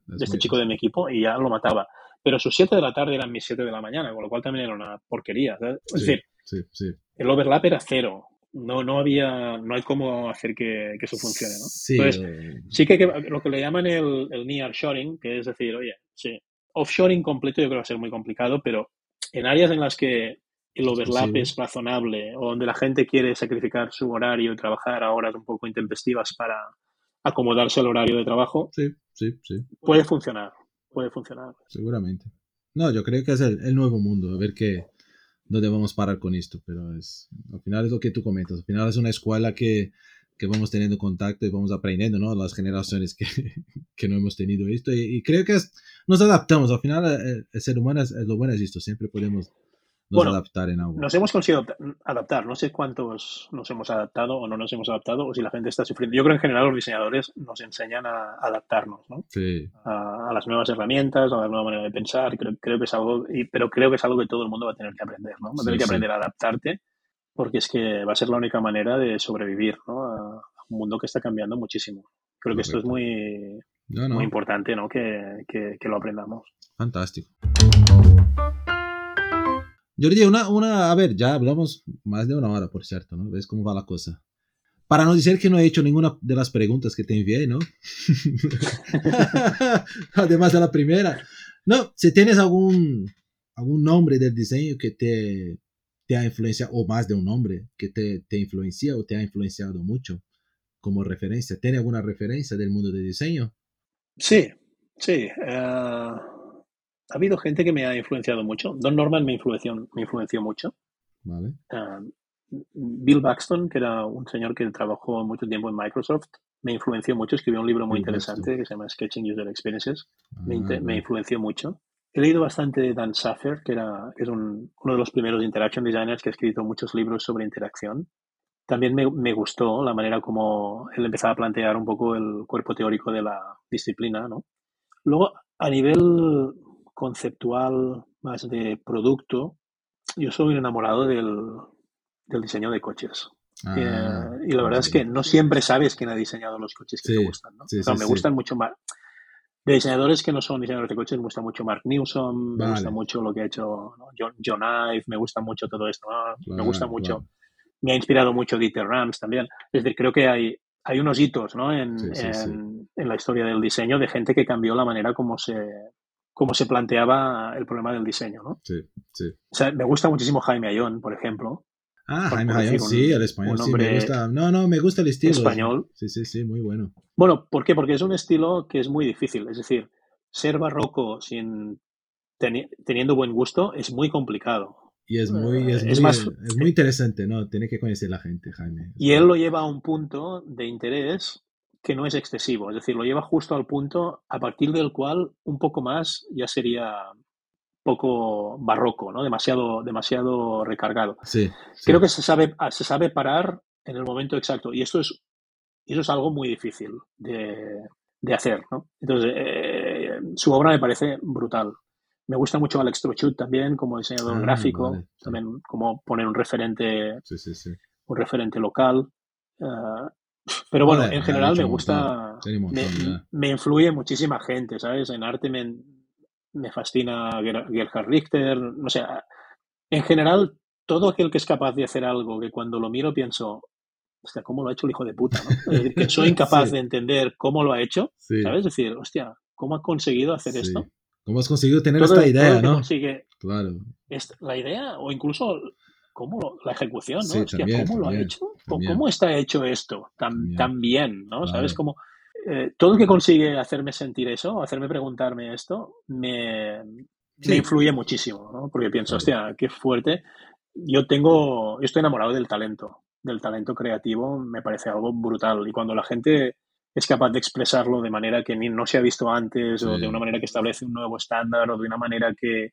de este chico de mi equipo y ya lo mataba pero sus 7 de la tarde eran mis 7 de la mañana, con lo cual también era una porquería. Es decir, el overlap era cero. No, no había, no hay cómo hacer que, eso funcione, ¿no? Sí, Entonces, sí que, lo que le llaman el, el nearshoring, que es decir, oye, sí, offshoring completo yo creo que va a ser muy complicado, pero en áreas en las que el overlap es razonable o donde la gente quiere sacrificar su horario y trabajar a horas un poco intempestivas para acomodarse al horario de trabajo, sí, sí, sí. puede funcionar puede funcionar. Seguramente. No, yo creo que es el, nuevo mundo, a ver qué, dónde vamos a parar con esto, pero es, al final es lo que tú comentas, al final es una escuela que, que vamos teniendo contacto y vamos aprendiendo, ¿no? Las generaciones que, <laughs> que no hemos tenido esto y, creo que es, nos adaptamos, al final el, eh, el ser humano es, lo bueno es esto, siempre podemos bueno, adaptar en algo. Nos hemos conseguido adaptar. No sé cuántos nos hemos adaptado o no nos hemos adaptado o si la gente está sufriendo. Yo creo que en general los diseñadores nos enseñan a adaptarnos ¿no? sí. a, las nuevas herramientas, a la nueva manera de pensar. Creo, creo que es algo, y, pero creo que es algo que todo el mundo va a tener que aprender. ¿no? Va a tener que aprender a adaptarte porque es que va a ser la única manera de sobrevivir ¿no? a, un mundo que está cambiando muchísimo. Creo que esto es muy, muy importante ¿no? que, que, que lo aprendamos. Fantástico. Yo diría una, una, a ver, ya hablamos más de una hora, por cierto, ¿no? ¿Ves cómo va la cosa? Para no decir que no he hecho ninguna de las preguntas que te envié, ¿no? <laughs> Además de la primera. No, si tienes algún, algún nombre del diseño que te, te ha influenciado, o más de un nombre que te, te influencia o te ha influenciado mucho como referencia. ¿Tiene alguna referencia del mundo del diseño? Sí, sí. Uh ha habido gente que me ha influenciado mucho. Don Norman me influenció, me influenció mucho. Vale. Ah, Bill Baxton, que era un señor que trabajó mucho tiempo en Microsoft, me influenció mucho. Escribió un libro muy interesante que se llama Sketching User Experiences. me, ah, influenció mucho. He leído bastante de Dan Saffer, que, era, es uno de los primeros interaction designers que ha escrito muchos libros sobre interacción. También me, me, gustó la manera como él empezaba a plantear un poco el cuerpo teórico de la disciplina. ¿no? Luego, a nivel conceptual, más de producto, yo soy enamorado del, del diseño de coches. Ah, eh, y la verdad es que no siempre sabes quién ha diseñado los coches que te gustan. ¿no? me gustan mucho más. De diseñadores que no son diseñadores de coches, me gusta mucho Mark Newsom, me gusta mucho lo que ha hecho John, John, Ive, me gusta mucho todo esto. me gusta mucho. Me ha inspirado mucho Dieter Rams también. Es decir, creo que hay, hay unos hitos ¿no? en, en, en, la historia del diseño de gente que cambió la manera como se, cómo se planteaba el problema del diseño, ¿no? Sí, sí. O sea, me gusta muchísimo Jaime Ayón, por ejemplo. Ah, por- Jaime por un- sí, el español, sí, me gusta. No, no, me gusta el estilo. español. Sí, sí, sí, muy bueno. Bueno, ¿por qué? Porque es un estilo que es muy difícil. Es decir, ser barroco sin teni- teniendo buen gusto es muy complicado. Y es muy, es Eh, muy, es más- es muy interesante, ¿no? Tiene que conocer la gente, Jaime. Y él lo lleva a un punto de interés que no es excesivo. Es decir, lo lleva justo al punto a partir del cual un poco más ya sería poco barroco, ¿no? Demasiado, demasiado recargado. Sí, sí. Creo que se sabe, se sabe parar en el momento exacto. Y esto es, eso es algo muy difícil de, de hacer, ¿no? Entonces, eh, su obra me parece brutal. Me gusta mucho Alex Trochut también como diseñador Ah, gráfico, vale, también como poner un referente, Sí, sí, sí. un referente local. Eh, pero bueno, Joder, en general me gusta, montón, me, me influye muchísima gente, ¿sabes? En arte me, me fascina Ger- Gerhard Richter, no sé, en general todo aquel que es capaz de hacer algo que cuando lo miro pienso, hostia, ¿cómo lo ha hecho el hijo de puta? ¿no? Es decir, que soy <laughs> incapaz Sí. de entender cómo lo ha hecho, Sí, ¿sabes? Es decir, hostia, ¿cómo ha conseguido hacer sí. esto? ¿Cómo has conseguido tener Todo- esta idea, no? Claro. la idea o incluso cómo lo- la ejecución, ¿no? Sí, Hostia, también, ¿cómo lo ha también, hecho? ¿Cómo, también. cómo está hecho esto tan, También. tan bien, ¿no? ¿Sabes? Claro. Como eh, todo lo que consigue hacerme sentir eso, hacerme preguntarme esto, me, Sí. me influye muchísimo, ¿no? Porque pienso, hostia, qué fuerte. Yo tengo, yo estoy enamorado del talento, del talento creativo, me parece algo brutal. Y cuando la gente es capaz de expresarlo de manera que ni- no se ha visto antes, o Sí. de una manera que establece un nuevo estándar, o de una manera que,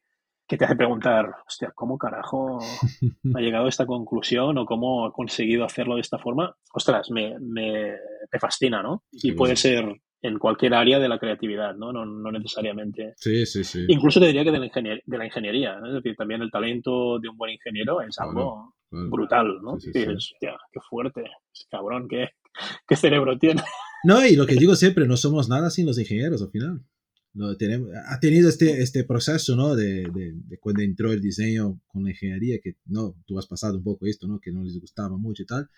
que te hace preguntar, hostia, ¿cómo carajo <laughs> ha llegado a esta conclusión o cómo ha conseguido hacerlo de esta forma? Ostras, me, me, me fascina, ¿no? Y puede ser en cualquier área de la creatividad, ¿no? No, no necesariamente. Sí, sí, sí. Incluso te diría que de la, ingenier- de la ingeniería, ¿no? es decir, también el talento de un buen ingeniero es algo claro. brutal, ¿no? Sí, "Hostia, qué fuerte, cabrón, qué, qué cerebro tiene. No, y lo que digo siempre, no somos nada sin los ingenieros al final. No, tenemos, ha tenido este, este proceso, ¿no? De, de, de cuando entró el diseño con la ingeniería, que no, tú has pasado un poco esto, ¿no? Que no les gustaba mucho y tal,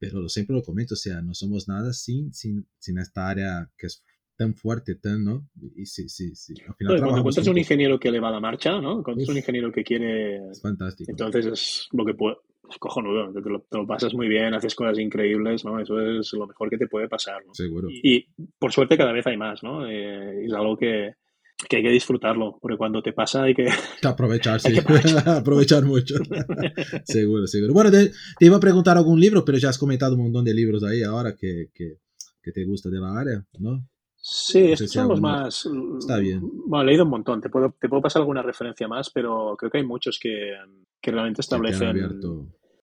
pero lo, siempre lo comento, o sea, no somos nada sin, sin, sin esta área que es tan fuerte, tan, ¿no? Y sí, sí, sí. Al final cuando encuentras un ingeniero que le va a la marcha, ¿no? Cuando es un ingeniero que quiere Es fantástico. Entonces es lo que puede, es <laughs> cojonudo, te lo, te lo pasas muy bien, haces cosas increíbles, ¿no? Eso es lo mejor que te puede pasar, ¿no? Seguro. Y por suerte cada vez hay más, ¿no? Eh, es algo que, que hay que disfrutarlo, porque cuando te pasa hay que... <laughs> Que aprovechar, sí. Que aprovechar. <laughs> aprovechar mucho. seguro, seguro. Bueno, te, te iba a preguntar algún libro, pero ya has comentado un montón de libros ahí ahora que, que, que te gusta de la área, ¿no? Sí, estos son los más... Está bien. Bueno, he leído un montón, te puedo, te puedo pasar alguna referencia más, pero creo que hay muchos que, que realmente establecen...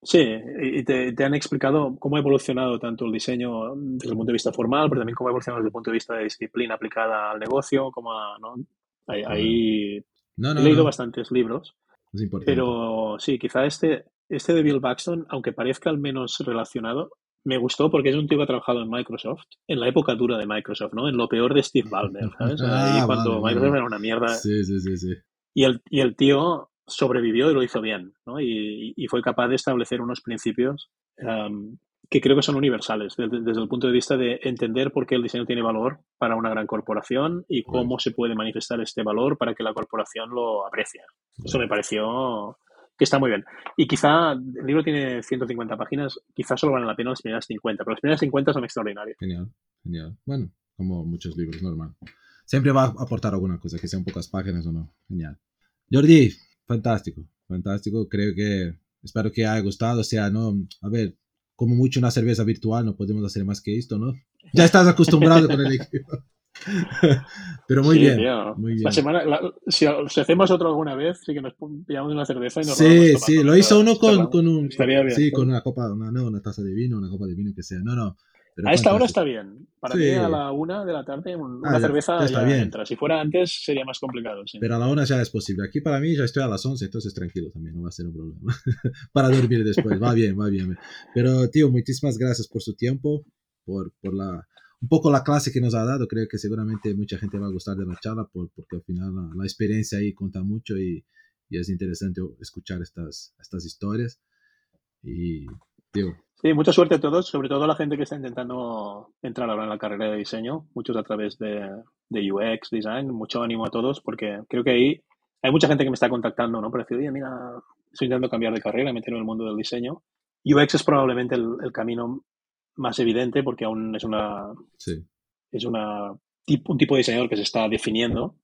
Sí, y te, te han explicado cómo ha evolucionado tanto el diseño desde el punto de vista formal, pero también cómo ha evolucionado desde el punto de vista de disciplina aplicada al negocio, cómo ha- ¿no? Ahí, ahí No, no, he leído bastantes libros, es pero sí, quizá este, este de Bill Paxton, aunque parezca al menos relacionado, me gustó porque es un tío que ha trabajado en Microsoft, en la época dura de Microsoft, ¿no? En lo peor de Steve Ballmer, ¿sabes? <laughs> Ah, Ahí cuando vale, vale. Microsoft era una mierda. Sí, sí, sí, sí. Y el, y el tío sobrevivió y lo hizo bien, ¿no? Y, y fue capaz de establecer unos principios um, que creo que son universales desde, desde, el punto de vista de entender por qué el diseño tiene valor para una gran corporación y cómo Bueno. se puede manifestar este valor para que la corporación lo aprecie. Eso me pareció que está muy bien. Y quizá el libro tiene 150 páginas, quizá solo valen la pena las primeras 50, pero las primeras 50 son extraordinarias. Genial, genial. Bueno, como muchos libros, normal. Siempre va a aportar alguna cosa, que sean pocas páginas o no. Genial. Jordi, fantástico, fantástico. Creo que, espero que haya gustado. O sea, no, a ver, como mucho una cerveza virtual, no podemos hacer más que esto, ¿no? Ya estás acostumbrado con el <laughs> equipo. <laughs> Pero muy Sí, bien, tío. muy bien. La semana, la- si, si hacemos otro alguna vez, sí que nos pillamos una cerveza y nos Sí, sí, tomando lo hizo uno con, con un, Estaría bien. sí, con una copa, una, no, una taza de vino, una copa de vino, que sea. No, no. pero A esta hora está bien. Para Sí. mí, a la una de la tarde, un- una Ah, cerveza ya está ya bien. entra. Si fuera antes, sería más complicado. Sí. Pero a la una ya es posible. Aquí para mí ya estoy a las 11, entonces tranquilo también, no va a ser un problema. <laughs> para dormir después, va bien, va bien. Pero tío, muchísimas gracias por su tiempo, por, por la, un poco la clase que nos ha dado. Creo que seguramente mucha gente va a gustar de la charla por, porque al final la, la experiencia ahí cuenta mucho y, y es interesante escuchar estas, estas historias. Y, tío, Sí, mucha suerte a todos, sobre todo a la gente que está intentando entrar ahora en la carrera de diseño, muchos a través de, de UX, design, mucho ánimo a todos, porque creo que ahí hay mucha gente que me está contactando, ¿no? Para decir, oye, mira, estoy intentando cambiar de carrera, meterme en el mundo del diseño. UX es probablemente el, camino más evidente porque aún es una es una un tipo de diseñador que se está definiendo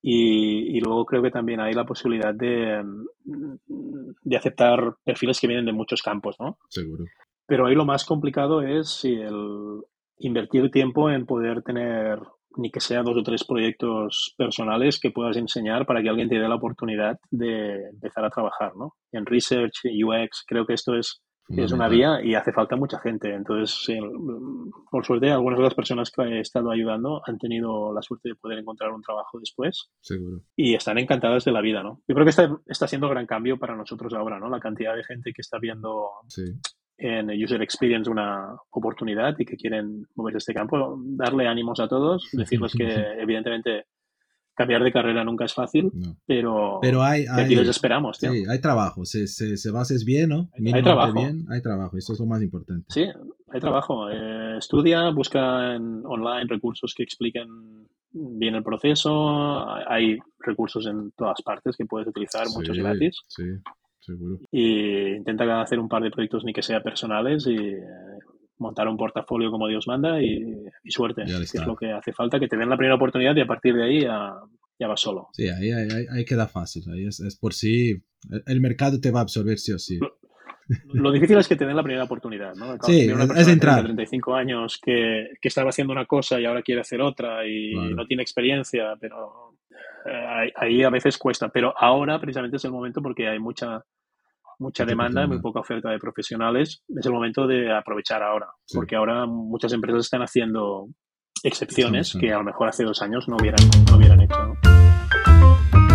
y, luego creo que también hay la posibilidad de, de aceptar perfiles que vienen de muchos campos, ¿no? Seguro. Pero ahí lo más complicado es el invertir tiempo en poder tener ni que sea dos o tres proyectos personales que puedas enseñar para que alguien te dé la oportunidad de empezar a trabajar, ¿no? En research, UX, creo que esto es es una vía y hace falta mucha gente. Entonces, por suerte, algunas de las personas que he estado ayudando han tenido la suerte de poder encontrar un trabajo después. Seguro. Y están encantadas de la vida, ¿no? Yo creo que está, está siendo un gran cambio para nosotros ahora, ¿no? La cantidad de gente que está viendo en User Experience una oportunidad y que quieren moverse este campo, darle ánimos a todos, decirles que <laughs> evidentemente cambiar de carrera nunca es fácil, pero, pero hay, aquí les esperamos. Sí, hay trabajo, se, se, se bases bien, ¿no? hay trabajo. Bien, hay trabajo, eso es lo más importante. Sí, hay trabajo. Eh, estudia, busca en online recursos que expliquen bien el proceso. Hay recursos en todas partes que puedes utilizar, muchos gratis. Sí, seguro. Y intenta hacer un par de proyectos ni que sea personales y eh, montar un portafolio como Dios manda y, suerte, es lo que hace falta, que te den la primera oportunidad y a partir de ahí ya, ya vas solo. Sí, ahí, ahí, queda fácil, ahí es, por sí, el mercado te va a absorber sí o sí. Lo, difícil es que te den la primera oportunidad, ¿no? sí, es entrar. De 35 años que, que, estaba haciendo una cosa y ahora quiere hacer otra y no tiene experiencia, pero eh, ahí a veces cuesta. Pero ahora precisamente es el momento porque hay mucha mucha demanda y muy poca oferta de profesionales, es el momento de aprovechar ahora, porque ahora muchas empresas están haciendo excepciones que a lo mejor hace dos años no hubieran, no hubieran hecho.